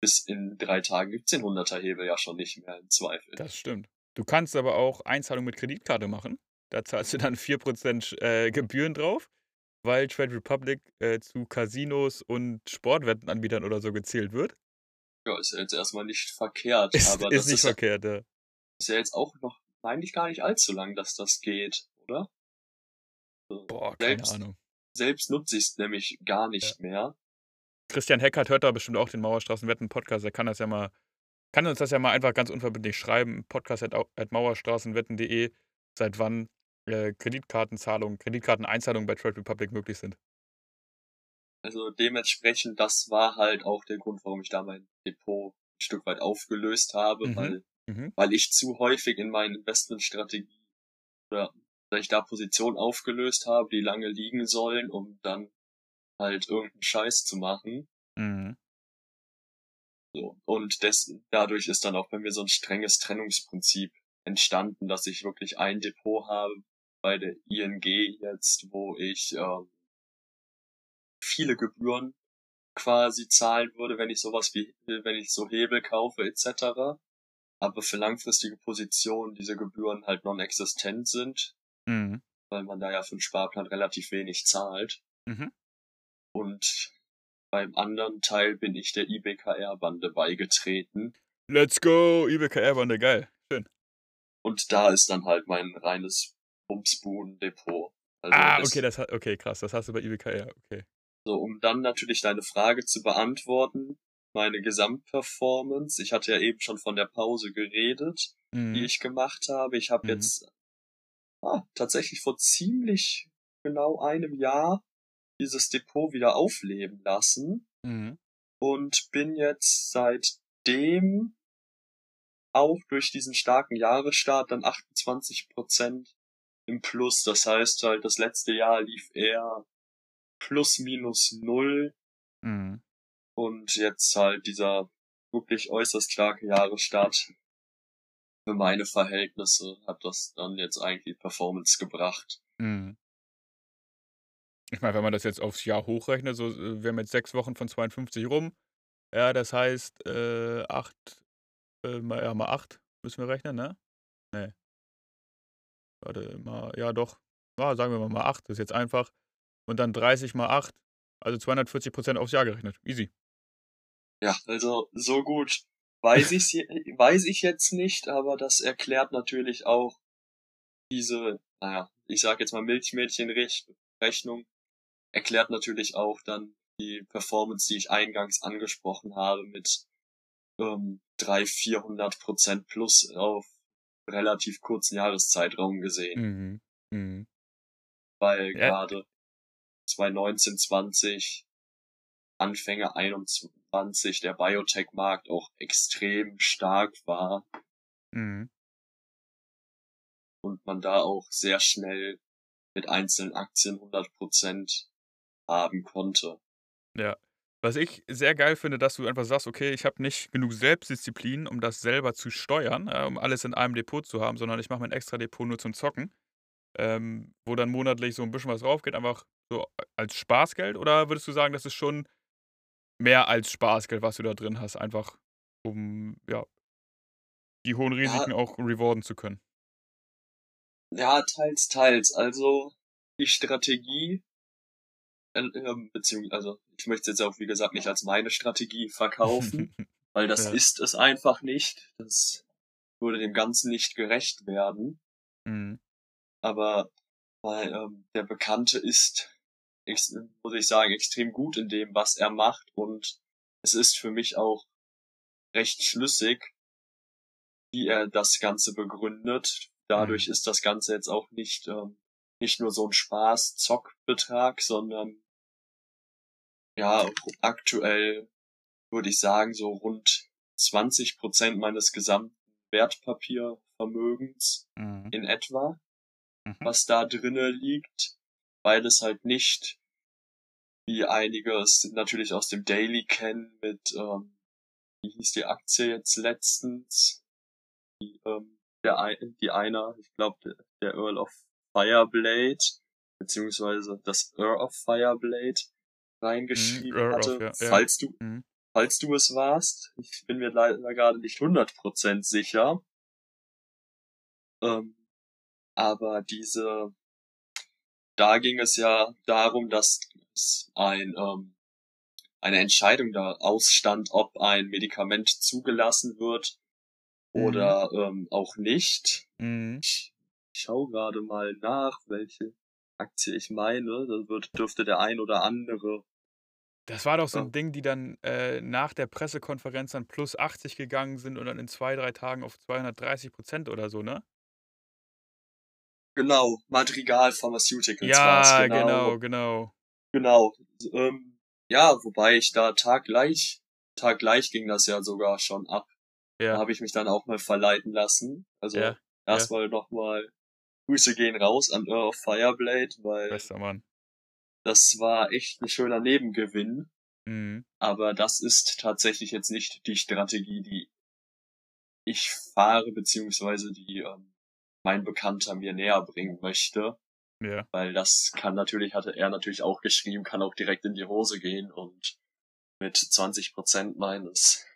bis in drei Tagen gibt's den 100er Hebel ja schon nicht mehr im Zweifel. Das stimmt. Du kannst aber auch Einzahlung mit Kreditkarte machen. Da zahlst du dann 4% äh, Gebühren drauf weil Trade Republic äh, zu Casinos und Sportwettenanbietern oder so gezählt wird. Ja, ist ja jetzt erstmal nicht verkehrt. Ist, aber ist nicht ist verkehrt, ja. Ist ja jetzt auch noch eigentlich gar nicht allzu lang, dass das geht, oder? Boah, keine selbst, Ahnung. Selbst nutze ich es nämlich gar nicht ja. mehr. Christian Heckert hört da bestimmt auch den Mauerstraßenwetten-Podcast. Er kann das ja mal, kann uns das ja mal einfach ganz unverbindlich schreiben. Podcast at, at mauerstraßenwetten.de. Seit wann äh, Kreditkartenzahlungen, Kreditkarteneinzahlungen bei Trade Republic möglich sind. Also dementsprechend, das war halt auch der Grund, warum ich da mein Depot ein Stück weit aufgelöst habe, mhm. weil, mhm. weil ich zu häufig in meinen Investmentstrategie oder weil ich da Positionen aufgelöst habe, die lange liegen sollen, um dann halt irgendeinen Scheiß zu machen. Mhm. So. Und des, dadurch ist dann auch bei mir so ein strenges Trennungsprinzip entstanden, dass ich wirklich ein Depot habe, bei der ING jetzt, wo ich ähm, viele Gebühren quasi zahlen würde, wenn ich sowas wie, wenn ich so Hebel kaufe etc. Aber für langfristige Positionen diese Gebühren halt non-existent sind, mhm. weil man da ja für den Sparplan relativ wenig zahlt. Mhm. Und beim anderen Teil bin ich der IBKR-Bande beigetreten. Let's go, IBKR-Bande, geil. Schön. Und da ist dann halt mein reines Bumsbuhn-Depot. Also ah, okay, das, okay, krass, das hast du bei IBKR, okay. So, um dann natürlich deine Frage zu beantworten, meine Gesamtperformance. Ich hatte ja eben schon von der Pause geredet, mhm. die ich gemacht habe. Ich habe mhm. jetzt ah, tatsächlich vor ziemlich genau einem Jahr dieses Depot wieder aufleben lassen mhm. und bin jetzt seitdem auch durch diesen starken Jahresstart dann 28 Prozent im Plus. Das heißt halt, das letzte Jahr lief eher plus minus null. Mhm. Und jetzt halt dieser wirklich äußerst starke Jahresstart für meine Verhältnisse hat das dann jetzt eigentlich Performance gebracht. Mhm. Ich meine, wenn man das jetzt aufs Jahr hochrechnet, so, äh, wir haben jetzt sechs Wochen von 52 rum. Ja, das heißt, äh, acht, äh, mal, ja, mal acht müssen wir rechnen, ne? Ne. Warte, mal, ja doch. Ja, sagen wir mal mal acht, das ist jetzt einfach. Und dann 30 mal acht, also 240 Prozent aufs Jahr gerechnet. Easy. Ja, also so gut weiß ich weiß ich jetzt nicht, aber das erklärt natürlich auch diese, naja, ich sag jetzt mal Milchmädchen-Rechnung, erklärt natürlich auch dann die Performance, die ich eingangs angesprochen habe, mit ähm, 300, 400 Prozent plus auf relativ kurzen Jahreszeitraum gesehen. Mhm. Mhm. Weil ja. gerade 2019, 20, Anfänge 21 der Biotech-Markt auch extrem stark war. Mhm. Und man da auch sehr schnell mit einzelnen Aktien 100% haben konnte. Ja. Was ich sehr geil finde, dass du einfach sagst, okay, ich habe nicht genug Selbstdisziplin, um das selber zu steuern, äh, um alles in einem Depot zu haben, sondern ich mache mein extra Depot nur zum Zocken, ähm, wo dann monatlich so ein bisschen was drauf geht, einfach so als Spaßgeld? Oder würdest du sagen, das ist schon mehr als Spaßgeld, was du da drin hast, einfach um ja die hohen Risiken ja. auch rewarden zu können? Ja, teils, teils. Also die Strategie, beziehungsweise, also ich möchte es jetzt auch, wie gesagt, nicht als meine Strategie verkaufen, weil das ja. ist es einfach nicht. Das würde dem Ganzen nicht gerecht werden. Mhm. Aber weil ähm, der Bekannte ist muss ich sagen, extrem gut in dem, was er macht und es ist für mich auch recht schlüssig, wie er das Ganze begründet. Dadurch mhm. ist das Ganze jetzt auch nicht, ähm, nicht nur so ein Spaß-Zockbetrag, sondern ja, aktuell würde ich sagen, so rund 20 Prozent meines gesamten Wertpapiervermögens mhm. in etwa, mhm. was da drinne liegt weil es halt nicht, wie einige es natürlich aus dem Daily kennen, mit, ähm, wie hieß die Aktie jetzt letztens? Die, ähm, der, die einer, ich glaube, der, der Earl of Fireblade, beziehungsweise das Earl of Fireblade reingeschrieben mhm, hatte. Of, ja, falls du, mhm. falls du es warst, ich bin mir leider gerade nicht 100% sicher. Ähm, aber diese da ging es ja darum, dass es ein, ähm, eine Entscheidung da ausstand, ob ein Medikament zugelassen wird mhm. oder ähm, auch nicht. Mhm. Ich, ich schaue gerade mal nach, welche Aktie ich meine. Da wird, dürfte der ein oder andere. Das war doch so ein ja. Ding, die dann äh, nach der Pressekonferenz dann plus 80 gegangen sind und dann in zwei, drei Tagen auf 230 Prozent oder so, ne? Genau, Madrigal Pharmaceuticals ja, war's, genau. genau, genau. Genau. Ähm, ja, wobei ich da taggleich, taggleich ging das ja sogar schon ab. Ja. Da habe ich mich dann auch mal verleiten lassen. Also ja, erstmal ja. nochmal Grüße gehen raus an Earl of Fireblade, weil Bester Mann. das war echt ein schöner Nebengewinn. Mhm. Aber das ist tatsächlich jetzt nicht die Strategie, die ich fahre, beziehungsweise die ähm, mein Bekannter mir näher bringen möchte. Ja. Weil das kann natürlich, hatte er natürlich auch geschrieben, kann auch direkt in die Hose gehen und mit 20 Prozent meines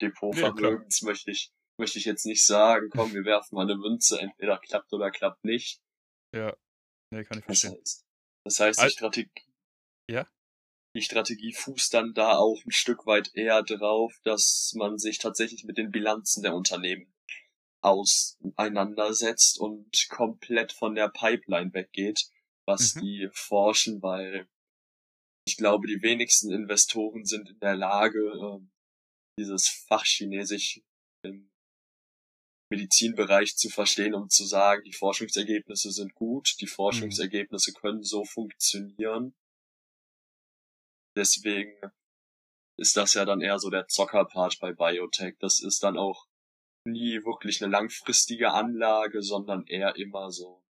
Depotvermögens ja, möchte ich, möchte ich jetzt nicht sagen, komm, wir werfen mal eine Münze, entweder klappt oder klappt nicht. Ja. Nee, kann ich verstehen. Das heißt, das heißt die Strategie. Ja? die Strategie fußt dann da auch ein Stück weit eher drauf, dass man sich tatsächlich mit den Bilanzen der Unternehmen auseinandersetzt und komplett von der Pipeline weggeht, was mhm. die forschen, weil ich glaube, die wenigsten Investoren sind in der Lage, äh, dieses Fach Chinesisch im Medizinbereich zu verstehen, um zu sagen, die Forschungsergebnisse sind gut, die mhm. Forschungsergebnisse können so funktionieren. Deswegen ist das ja dann eher so der Zockerpart bei Biotech. Das ist dann auch nie wirklich eine langfristige Anlage, sondern eher immer so,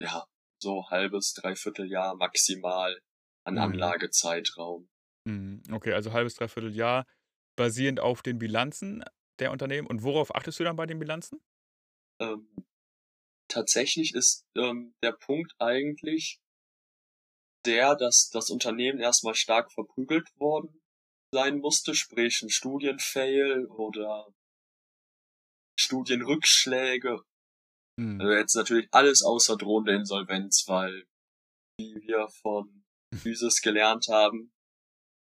ja, so halbes, dreiviertel Jahr maximal an mhm. Anlagezeitraum. Mhm. Okay, also halbes, dreiviertel Jahr basierend auf den Bilanzen der Unternehmen. Und worauf achtest du dann bei den Bilanzen? Ähm, tatsächlich ist ähm, der Punkt eigentlich der, dass das Unternehmen erstmal stark verprügelt worden sein musste, sprich ein Studienfail oder Studienrückschläge. Mhm. Also jetzt natürlich alles außer drohende Insolvenz, weil wie wir von Physis gelernt haben,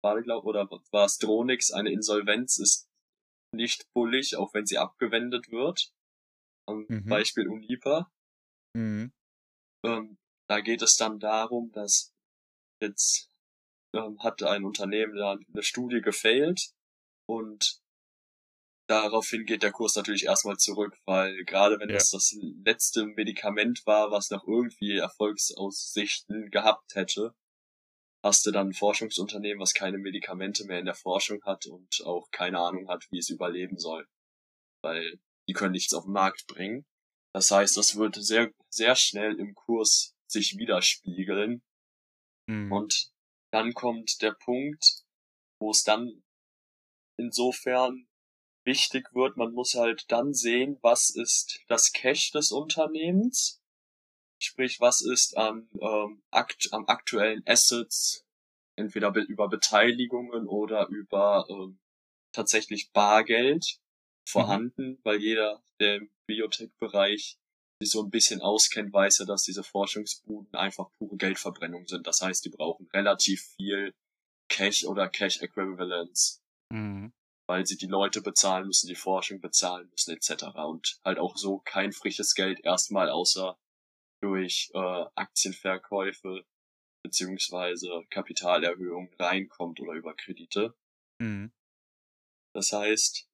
war glaub, oder war es Dronix, eine Insolvenz ist nicht bullig, auch wenn sie abgewendet wird. Am mhm. Beispiel Unipa. Mhm. Ähm, da geht es dann darum, dass jetzt ähm, hat ein Unternehmen da eine Studie gefailt und daraufhin geht der Kurs natürlich erstmal zurück, weil gerade wenn ja. das das letzte Medikament war, was noch irgendwie Erfolgsaussichten gehabt hätte, hast du dann ein Forschungsunternehmen, was keine Medikamente mehr in der Forschung hat und auch keine Ahnung hat, wie es überleben soll. Weil die können nichts auf den Markt bringen. Das heißt, das wird sehr, sehr schnell im Kurs sich widerspiegeln. Mhm. Und dann kommt der Punkt, wo es dann insofern wichtig wird, man muss halt dann sehen, was ist das Cash des Unternehmens, sprich, was ist an, ähm, akt am aktuellen Assets, entweder be über Beteiligungen oder über ähm, tatsächlich Bargeld vorhanden, mhm. weil jeder, der im Biotech-Bereich sich so ein bisschen auskennt, weiß ja, dass diese Forschungsbuden einfach pure Geldverbrennung sind. Das heißt, die brauchen relativ viel Cash oder Cash Equivalents. Mhm. Weil sie die Leute bezahlen müssen, die Forschung bezahlen müssen, etc. Und halt auch so kein frisches Geld erstmal außer durch äh, Aktienverkäufe beziehungsweise Kapitalerhöhung reinkommt oder über Kredite. Mhm. Das heißt,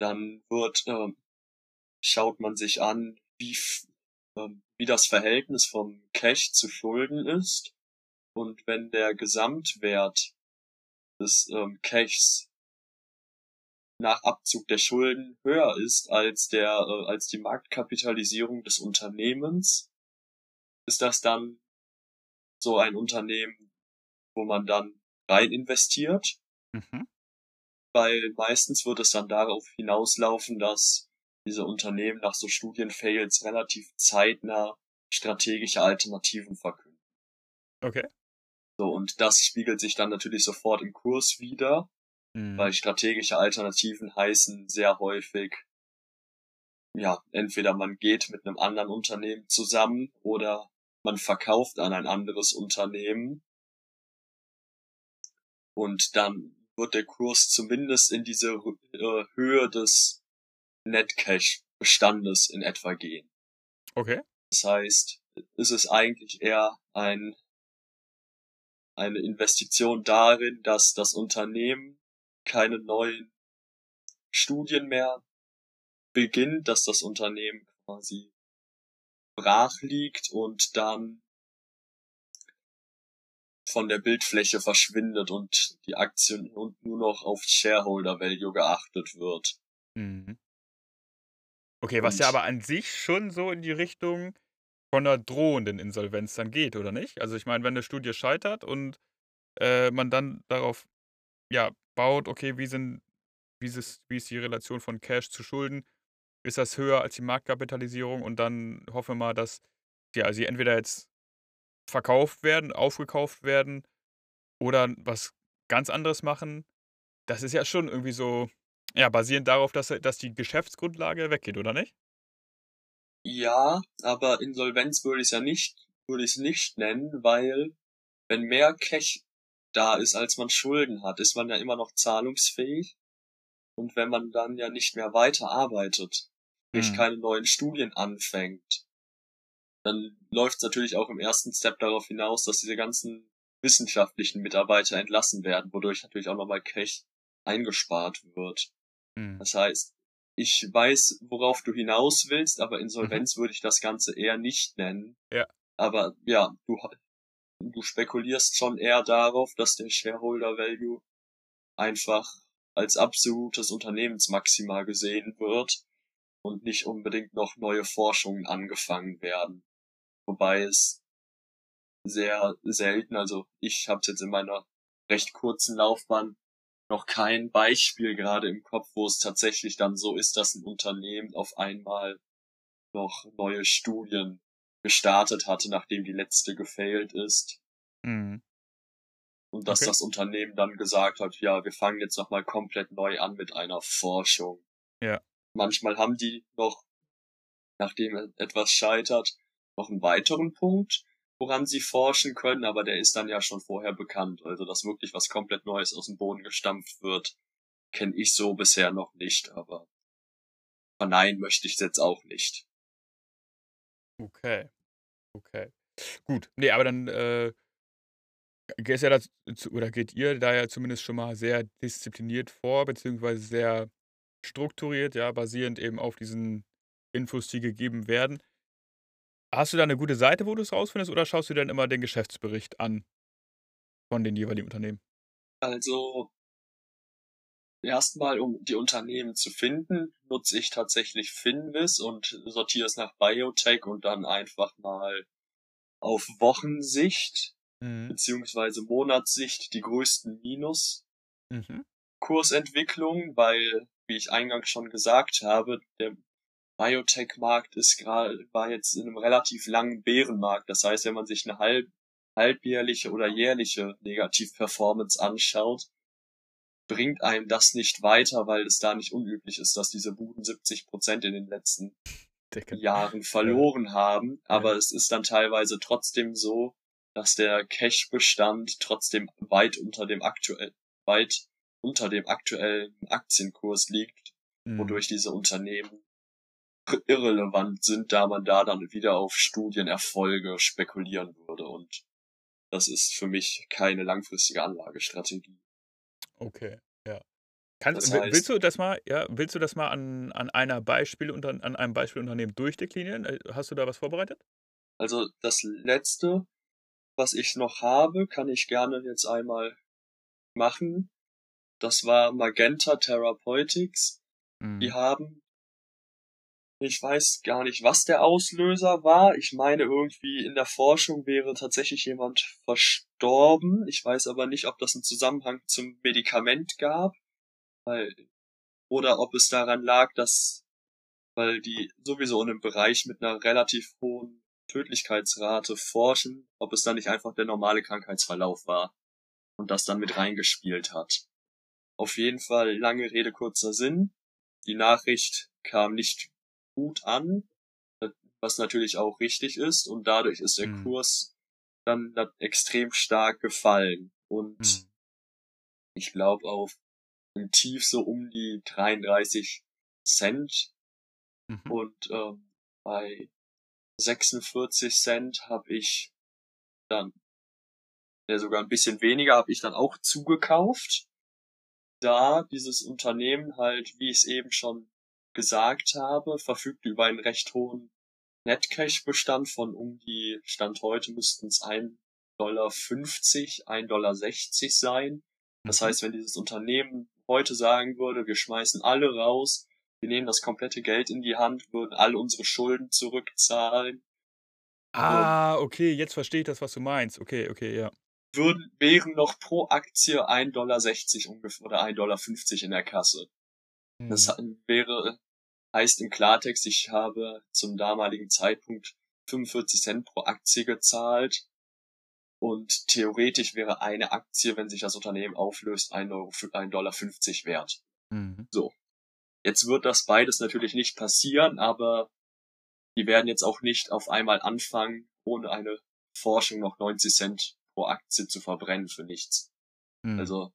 dann wird, äh, schaut man sich an, wie, ähm, wie das Verhältnis vom Cash zu Schulden ist. Und wenn der Gesamtwert des ähm, Cashs nach Abzug der Schulden höher ist als der äh, als die Marktkapitalisierung des Unternehmens, ist das dann so ein Unternehmen, wo man dann rein investiert. Mhm. Weil meistens wird es dann darauf hinauslaufen, dass diese Unternehmen nach so Studienfails relativ zeitnah strategische Alternativen verkünden. Okay. So, und das spiegelt sich dann natürlich sofort im Kurs wieder, mhm. weil strategische Alternativen heißen sehr häufig, ja, entweder man geht mit einem anderen Unternehmen zusammen oder man verkauft an ein anderes Unternehmen und dann wird der Kurs zumindest in diese äh, Höhe des Netcash-Bestandes in etwa gehen. Okay. Das heißt, ist es eigentlich eher ein, eine Investition darin, dass das Unternehmen keine neuen Studien mehr beginnt, dass das Unternehmen quasi brach liegt und dann von der Bildfläche verschwindet und die Aktien nur noch auf Shareholder Value geachtet wird. Mhm. Okay, was ja aber an sich schon so in die Richtung von einer drohenden Insolvenz dann geht, oder nicht? Also ich meine, wenn eine Studie scheitert und äh, man dann darauf ja, baut, okay, wie sind, wie ist, wie ist die Relation von Cash zu Schulden? Ist das höher als die Marktkapitalisierung? Und dann hoffen wir mal, dass ja, sie entweder jetzt verkauft werden, aufgekauft werden oder was ganz anderes machen. Das ist ja schon irgendwie so ja, basierend darauf, dass dass die Geschäftsgrundlage weggeht, oder nicht? Ja, aber Insolvenz würde ich's ja nicht würde ich's nicht nennen, weil wenn mehr Cash da ist, als man Schulden hat, ist man ja immer noch zahlungsfähig. Und wenn man dann ja nicht mehr weiter sprich Mhm. keine neuen Studien anfängt, dann läuft es natürlich auch im ersten Step darauf hinaus, dass diese ganzen wissenschaftlichen Mitarbeiter entlassen werden, wodurch natürlich auch nochmal Cash eingespart wird. Mhm. Das heißt, ich weiß, worauf du hinaus willst, aber Mhm. Insolvenz würde ich das Ganze eher nicht nennen. Ja. Aber ja, du, du spekulierst schon eher darauf, dass der Shareholder Value einfach als absolutes Unternehmensmaxima gesehen wird und nicht unbedingt noch neue Forschungen angefangen werden. Wobei es sehr selten, also ich habe jetzt in meiner recht kurzen Laufbahn noch kein Beispiel gerade im Kopf, wo es tatsächlich dann so ist, dass ein Unternehmen auf einmal noch neue Studien gestartet hatte, nachdem die letzte gefailt ist. Mhm. Und dass Okay. das Unternehmen dann gesagt hat, ja, wir fangen jetzt nochmal komplett neu an mit einer Forschung. Ja. Manchmal haben die noch, nachdem etwas scheitert, noch einen weiteren Punkt, woran sie forschen können, aber der ist dann ja schon vorher bekannt. Also, dass wirklich was komplett Neues aus dem Boden gestampft wird, kenne ich so bisher noch nicht, aber verneinen möchte ich jetzt auch nicht. Okay. Okay. Gut. Nee, aber dann, äh, geht ja das oder geht ihr da ja zumindest schon mal sehr diszipliniert vor, beziehungsweise sehr strukturiert, ja, basierend eben auf diesen Infos, die gegeben werden. Hast du da 'ne gute Seite, wo du's rausfindest, oder schaust du dann immer den Geschäftsbericht an von den jeweiligen Unternehmen? Also erstmal, um die Unternehmen zu finden, nutze ich tatsächlich Finviz und sortiere es nach Biotech und dann einfach mal auf Wochensicht Mhm. beziehungsweise Monatssicht die größten Minus Mhm. Weil, wie ich eingangs schon gesagt habe, der Biotech-Markt ist gerade, war jetzt in einem relativ langen Bärenmarkt. Das heißt, wenn man sich eine halb, halbjährliche oder jährliche Negativ-Performance anschaut, bringt einem das nicht weiter, weil es da nicht unüblich ist, dass diese Buden 70 Prozent in den letzten Dicke. Jahren verloren haben. Aber es ist dann teilweise trotzdem so, dass der Cash-Bestand trotzdem weit unter dem aktuell, weit unter dem aktuellen Aktienkurs liegt, Mhm. wodurch diese Unternehmen irrelevant sind, da man da dann wieder auf Studienerfolge spekulieren würde. Und das ist für mich keine langfristige Anlagestrategie. Okay, ja. Kannst Das heißt- willst du das mal ja, willst du das mal an an einer Beispiel unter an einem Beispielunternehmen durchdeklinieren? Äh, hast du da was vorbereitet? Also das letzte, was ich noch habe, kann ich gerne jetzt einmal machen. Das war Magenta Therapeutics. Mhm. Die haben, ich weiß gar nicht, was der Auslöser war. Ich meine, irgendwie in der Forschung wäre tatsächlich jemand verstorben. Ich weiß aber nicht, ob das einen Zusammenhang zum Medikament gab, weil, oder ob es daran lag, dass, weil die sowieso in einem Bereich mit einer relativ hohen Tödlichkeitsrate forschen, ob es dann nicht einfach der normale Krankheitsverlauf war und das dann mit reingespielt hat. Auf jeden Fall lange Rede, kurzer Sinn. Die Nachricht kam nicht gut an, was natürlich auch richtig ist und dadurch ist der Mhm. Kurs dann da- extrem stark gefallen und Mhm. ich glaube auf im Tief so um die 33 Cent Mhm. und ähm, bei 46 Cent habe ich dann, ja sogar ein bisschen weniger, habe ich dann auch zugekauft, da dieses Unternehmen halt, wie ich es eben schon gesagt habe, verfügt über einen recht hohen Netcash-Bestand von um die, Stand heute müssten es 1,50 Dollar, 1,60 Dollar sein. Das Mhm. heißt, wenn dieses Unternehmen heute sagen würde, wir schmeißen alle raus, wir nehmen das komplette Geld in die Hand, würden alle unsere Schulden zurückzahlen, Ah, okay, jetzt verstehe ich das, was du meinst. Okay, okay, ja. Würden, wären noch pro Aktie 1,60 Dollar ungefähr oder 1,50 Dollar in der Kasse. Das Mhm. ha- wäre, heißt im Klartext, ich habe zum damaligen Zeitpunkt 45 Cent pro Aktie gezahlt und theoretisch wäre eine Aktie, wenn sich das Unternehmen auflöst, 1,50 Euro, 1,50 Dollar wert. Mhm. Jetzt wird das beides natürlich nicht passieren, aber die werden jetzt auch nicht auf einmal anfangen, ohne eine Forschung noch 90 Cent pro Aktie zu verbrennen für nichts. Mhm. Also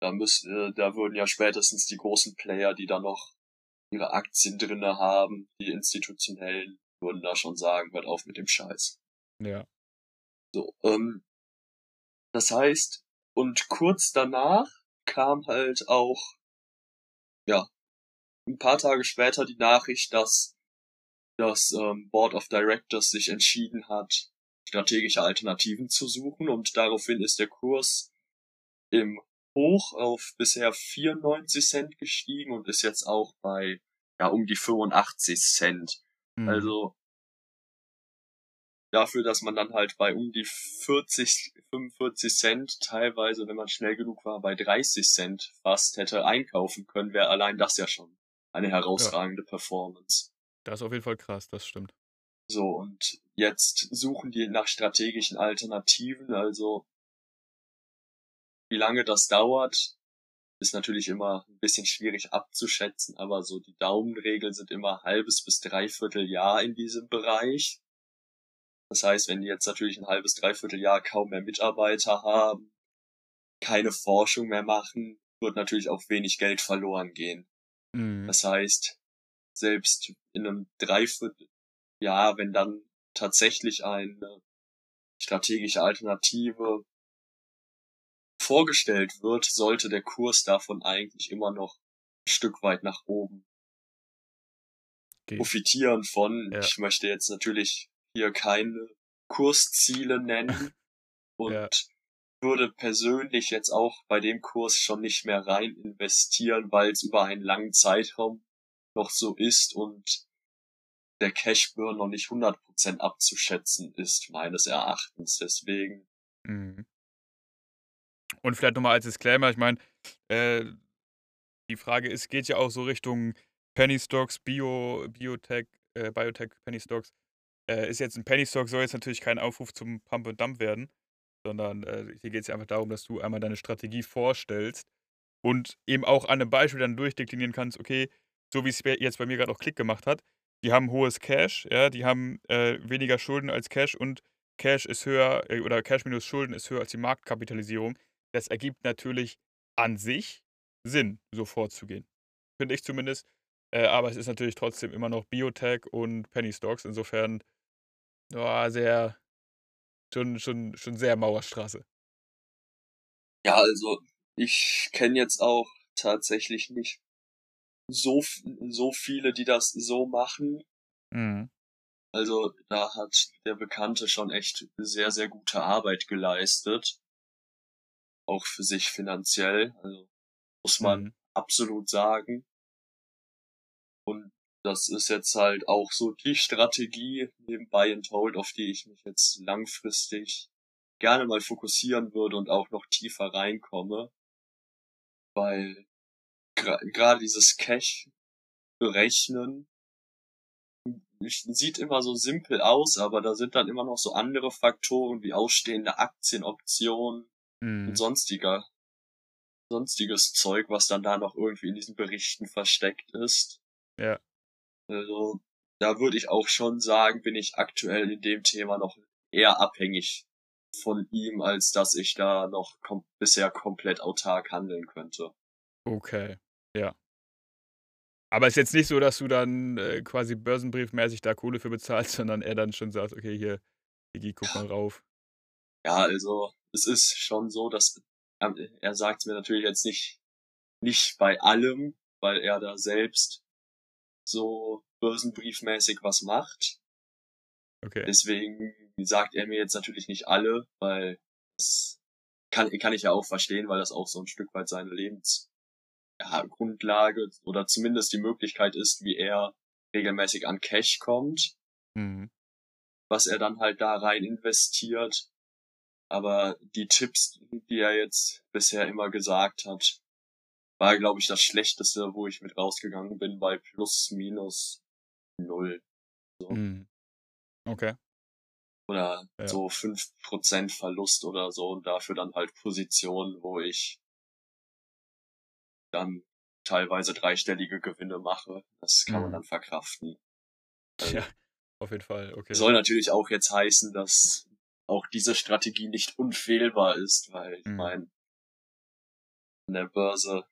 da müssen, äh, da würden ja spätestens die großen Player, die da noch ihre Aktien drinne haben, die institutionellen, würden da schon sagen, hört auf mit dem Scheiß. Ja. So, ähm, das heißt, und kurz danach kam halt auch, ja, ein paar Tage später die Nachricht, dass das ähm, Board of Directors sich entschieden hat, strategische Alternativen zu suchen und daraufhin ist der Kurs im Hoch auf bisher 94 Cent gestiegen und ist jetzt auch bei ja um die 85 Cent. Mhm. Also dafür, dass man dann halt bei um die 40, 45 Cent, teilweise, wenn man schnell genug war, bei 30 Cent fast hätte einkaufen können, wäre allein das ja schon eine herausragende ja. Performance. Das ist auf jeden Fall krass, das stimmt. So, und jetzt suchen die nach strategischen Alternativen, also wie lange das dauert, ist natürlich immer ein bisschen schwierig abzuschätzen, aber so die Daumenregeln sind immer halbes bis dreiviertel Jahr in diesem Bereich. Das heißt, wenn die jetzt natürlich ein halbes, dreiviertel Jahr kaum mehr Mitarbeiter haben, keine Forschung mehr machen, wird natürlich auch wenig Geld verloren gehen. Mhm. Das heißt, selbst in einem Dreivierteljahr, wenn dann tatsächlich eine strategische Alternative vorgestellt wird, sollte der Kurs davon eigentlich immer noch ein Stück weit nach oben okay. profitieren von. Ja. Ich möchte jetzt natürlich hier keine Kursziele nennen und Ja. würde persönlich jetzt auch bei dem Kurs schon nicht mehr rein investieren, weil es über einen langen Zeitraum noch so ist und der Cashburn noch nicht 100% abzuschätzen ist, meines Erachtens. Deswegen, Mhm. Und vielleicht nochmal als Disclaimer, ich meine, äh, die Frage ist, geht ja auch so Richtung Penny Stocks, Bio, Biotech, äh, Biotech, Penny Stocks. Äh, ist jetzt ein Penny Stock soll jetzt natürlich kein Aufruf zum Pump and Dump werden, sondern äh, hier geht es ja einfach darum, dass du einmal deine Strategie vorstellst und eben auch an einem Beispiel dann durchdeklinieren kannst, okay, so wie es jetzt bei mir gerade auch Klick gemacht hat, die haben hohes Cash, ja, die haben äh, weniger Schulden als Cash und Cash ist höher, äh, oder Cash minus Schulden ist höher als die Marktkapitalisierung. Das ergibt natürlich an sich Sinn, so vorzugehen. Finde ich zumindest. Äh, aber es ist natürlich trotzdem immer noch Biotech und Penny Stocks. Insofern ja, sehr, schon, schon, schon sehr Mauerstraße. ja, also ich kenne jetzt auch tatsächlich nicht so, so viele, die das so machen. Mhm. Also da hat der Bekannte schon echt sehr, sehr gute Arbeit geleistet. Auch für sich finanziell. Also muss man Mhm. absolut sagen. Und das ist jetzt halt auch so die Strategie neben Buy and Hold, auf die ich mich jetzt langfristig gerne mal fokussieren würde und auch noch tiefer reinkomme. Weil gerade dieses Cash berechnen sieht immer so simpel aus, aber da sind dann immer noch so andere Faktoren wie ausstehende Aktienoptionen Mhm. und sonstiger, sonstiges Zeug, was dann da noch irgendwie in diesen Berichten versteckt ist. Ja. Also, da würde ich auch schon sagen, bin ich aktuell in dem Thema noch eher abhängig von ihm, als dass ich da noch kom bisher komplett autark handeln könnte. Okay, ja. Aber ist jetzt nicht so, dass du dann äh, quasi börsenbriefmäßig da Kohle für bezahlst, sondern er dann schon sagt, okay, hier, Digi, guck mal rauf. Ja, also, es ist schon so, dass ähm, er sagt mir natürlich jetzt nicht, nicht bei allem, weil er da selbst so börsenbriefmäßig was macht. Okay. Deswegen sagt er mir jetzt natürlich nicht alle, weil das kann, kann ich ja auch verstehen, weil das auch so ein Stück weit seine Lebensgrundlage ja, Grundlage oder zumindest die Möglichkeit ist, wie er regelmäßig an Cash kommt, Mhm. was er dann halt da rein investiert. Aber die Tipps, die er jetzt bisher immer gesagt hat, war, glaube ich, das Schlechteste, wo ich mit rausgegangen bin bei plus minus null. Mhm. Okay. oder Ja. so 5% Verlust oder so und dafür dann halt Positionen, wo ich dann teilweise dreistellige Gewinne mache. Das kann man Mhm. dann verkraften. Ja, auf jeden Fall. Okay. Soll natürlich auch jetzt heißen, dass auch diese Strategie nicht unfehlbar ist, weil ich Mhm. meine, an der Börse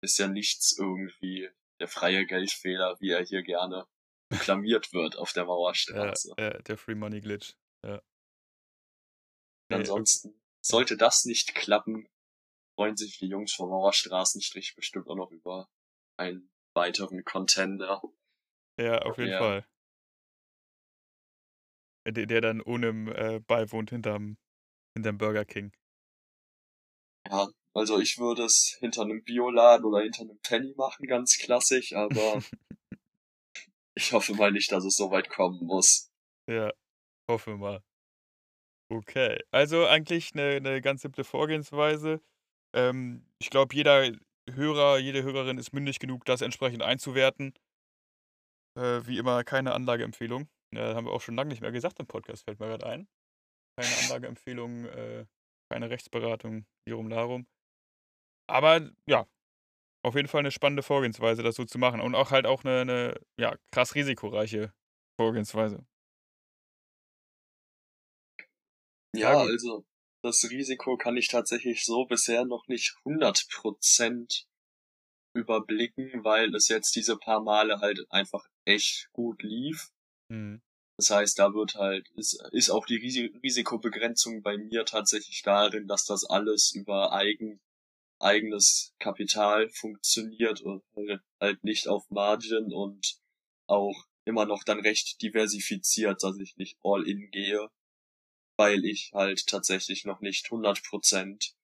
ist ja nichts irgendwie der freie Geldfehler, wie er hier gerne reklamiert wird auf der Mauerstraße. äh, der Free Money Glitch. Ja. Ansonsten, sollte das nicht klappen, freuen sich die Jungs vom Mauerstraßenstrich bestimmt auch noch über einen weiteren Contender. Ja, auf jeden Ja. Fall. Der, der dann ohne äh, beiwohnt hinterm, hinterm Burger King. Ja, also ich würde es hinter einem Bioladen oder hinter einem Penny machen, ganz klassisch, aber ich hoffe mal nicht, dass es so weit kommen muss. Ja, hoffe mal. Okay, also eigentlich eine, eine ganz simple Vorgehensweise. Ähm, ich glaube, jeder Hörer, jede Hörerin ist mündig genug, das entsprechend einzuwerten. Äh, wie immer, keine Anlageempfehlung. Ja, haben wir auch schon lange nicht mehr gesagt im Podcast, fällt mir gerade ein. Keine Anlageempfehlung, äh, keine Rechtsberatung, hierum, darum. Aber ja, auf jeden Fall eine spannende Vorgehensweise, das so zu machen. Und auch halt auch eine, eine ja, krass risikoreiche Vorgehensweise. Ja, also das Risiko kann ich tatsächlich so bisher noch nicht 100% überblicken, weil es jetzt diese paar Male halt einfach echt gut lief. Mhm. Das heißt, da wird halt, ist, ist auch die Risi Risikobegrenzung bei mir tatsächlich darin, dass das alles über eigen, eigenes Kapital funktioniert und halt nicht auf Margin und auch immer noch dann recht diversifiziert, dass ich nicht all in gehe, weil ich halt tatsächlich noch nicht 100%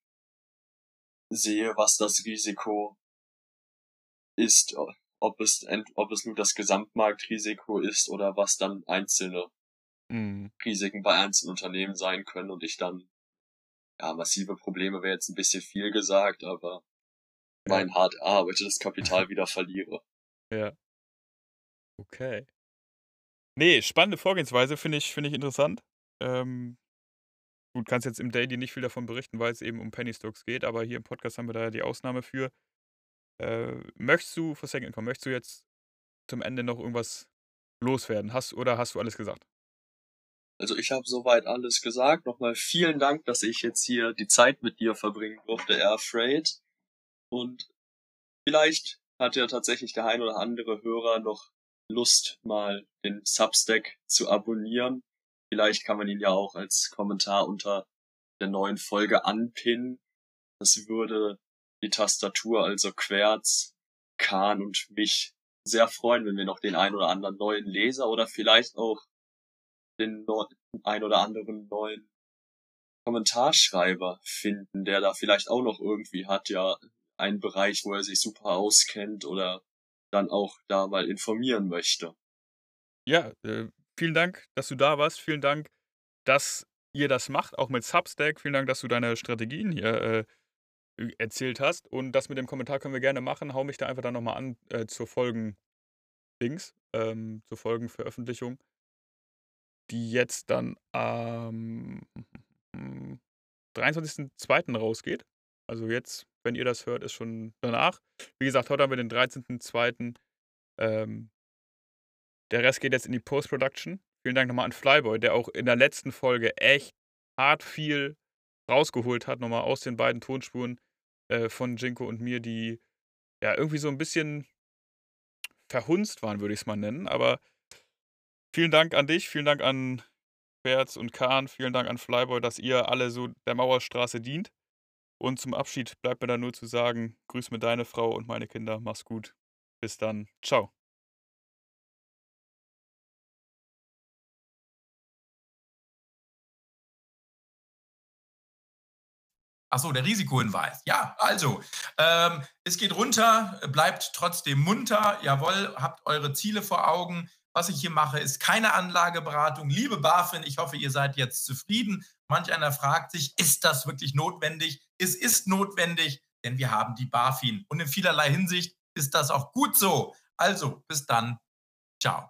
sehe, was das Risiko ist, ob es, ob es nur das Gesamtmarktrisiko ist oder was dann einzelne Mhm. Risiken bei einzelnen Unternehmen sein können und ich dann, ja, massive Probleme wäre jetzt ein bisschen viel gesagt, aber mein hart erarbeitetes Kapital wieder verliere. Ja. Okay. Nee, spannende Vorgehensweise, finde ich, finde ich interessant. Ähm, gut, kannst jetzt im Daily nicht viel davon berichten, weil es eben um Penny Stocks geht, aber hier im Podcast haben wir da ja die Ausnahme für. Äh, möchtest du, for Second Income, möchtest du jetzt zum Ende noch irgendwas loswerden? Hast oder hast du alles gesagt? Also ich habe soweit alles gesagt. Nochmal vielen Dank, dass ich jetzt hier die Zeit mit dir verbringen durfte, Airfreight. Und vielleicht hat ja tatsächlich der ein oder andere Hörer noch Lust, mal den Substack zu abonnieren. Vielleicht kann man ihn ja auch als Kommentar unter der neuen Folge anpinnen. Das würde die Tastatur, also Querz, Kahn und mich sehr freuen, wenn wir noch den ein oder anderen neuen Leser oder vielleicht auch den ein oder anderen neuen Kommentarschreiber finden, der da vielleicht auch noch irgendwie hat, ja, einen Bereich, wo er sich super auskennt oder dann auch da mal informieren möchte. Ja, äh, vielen Dank, dass du da warst. Vielen Dank, dass ihr das macht, auch mit Substack. Vielen Dank, dass du deine Strategien hier äh, erzählt hast. Und das mit dem Kommentar können wir gerne machen. Hau mich da einfach dann nochmal an äh, zur Folgen-Dings, ähm, zur Folgenveröffentlichung, die jetzt dann am 23.02. rausgeht. Also jetzt, wenn ihr das hört, ist schon danach. Wie gesagt, heute haben wir den 13.02. Ähm, der Rest geht jetzt in die Post-Production. Vielen Dank nochmal an Flyboy, der auch in der letzten Folge echt hart viel rausgeholt hat, nochmal aus den beiden Tonspuren äh, von Jinko und mir, die ja irgendwie so ein bisschen verhunzt waren, würde ich es mal nennen. Aber vielen Dank an dich, vielen Dank an Berz und Kahn, vielen Dank an Flyboy, dass ihr alle so der Mauerstraße dient. Und zum Abschied bleibt mir da nur zu sagen, grüß mir deine Frau und meine Kinder, mach's gut. Bis dann. Ciao. Achso, der Risikohinweis. Ja, also, ähm, es geht runter, bleibt trotzdem munter. Jawohl, habt eure Ziele vor Augen. Was ich hier mache, ist keine Anlageberatung. Liebe BaFin, ich hoffe, ihr seid jetzt zufrieden. Manch einer fragt sich, ist das wirklich notwendig? Es ist notwendig, denn wir haben die BaFin. Und in vielerlei Hinsicht ist das auch gut so. Also, bis dann. Ciao.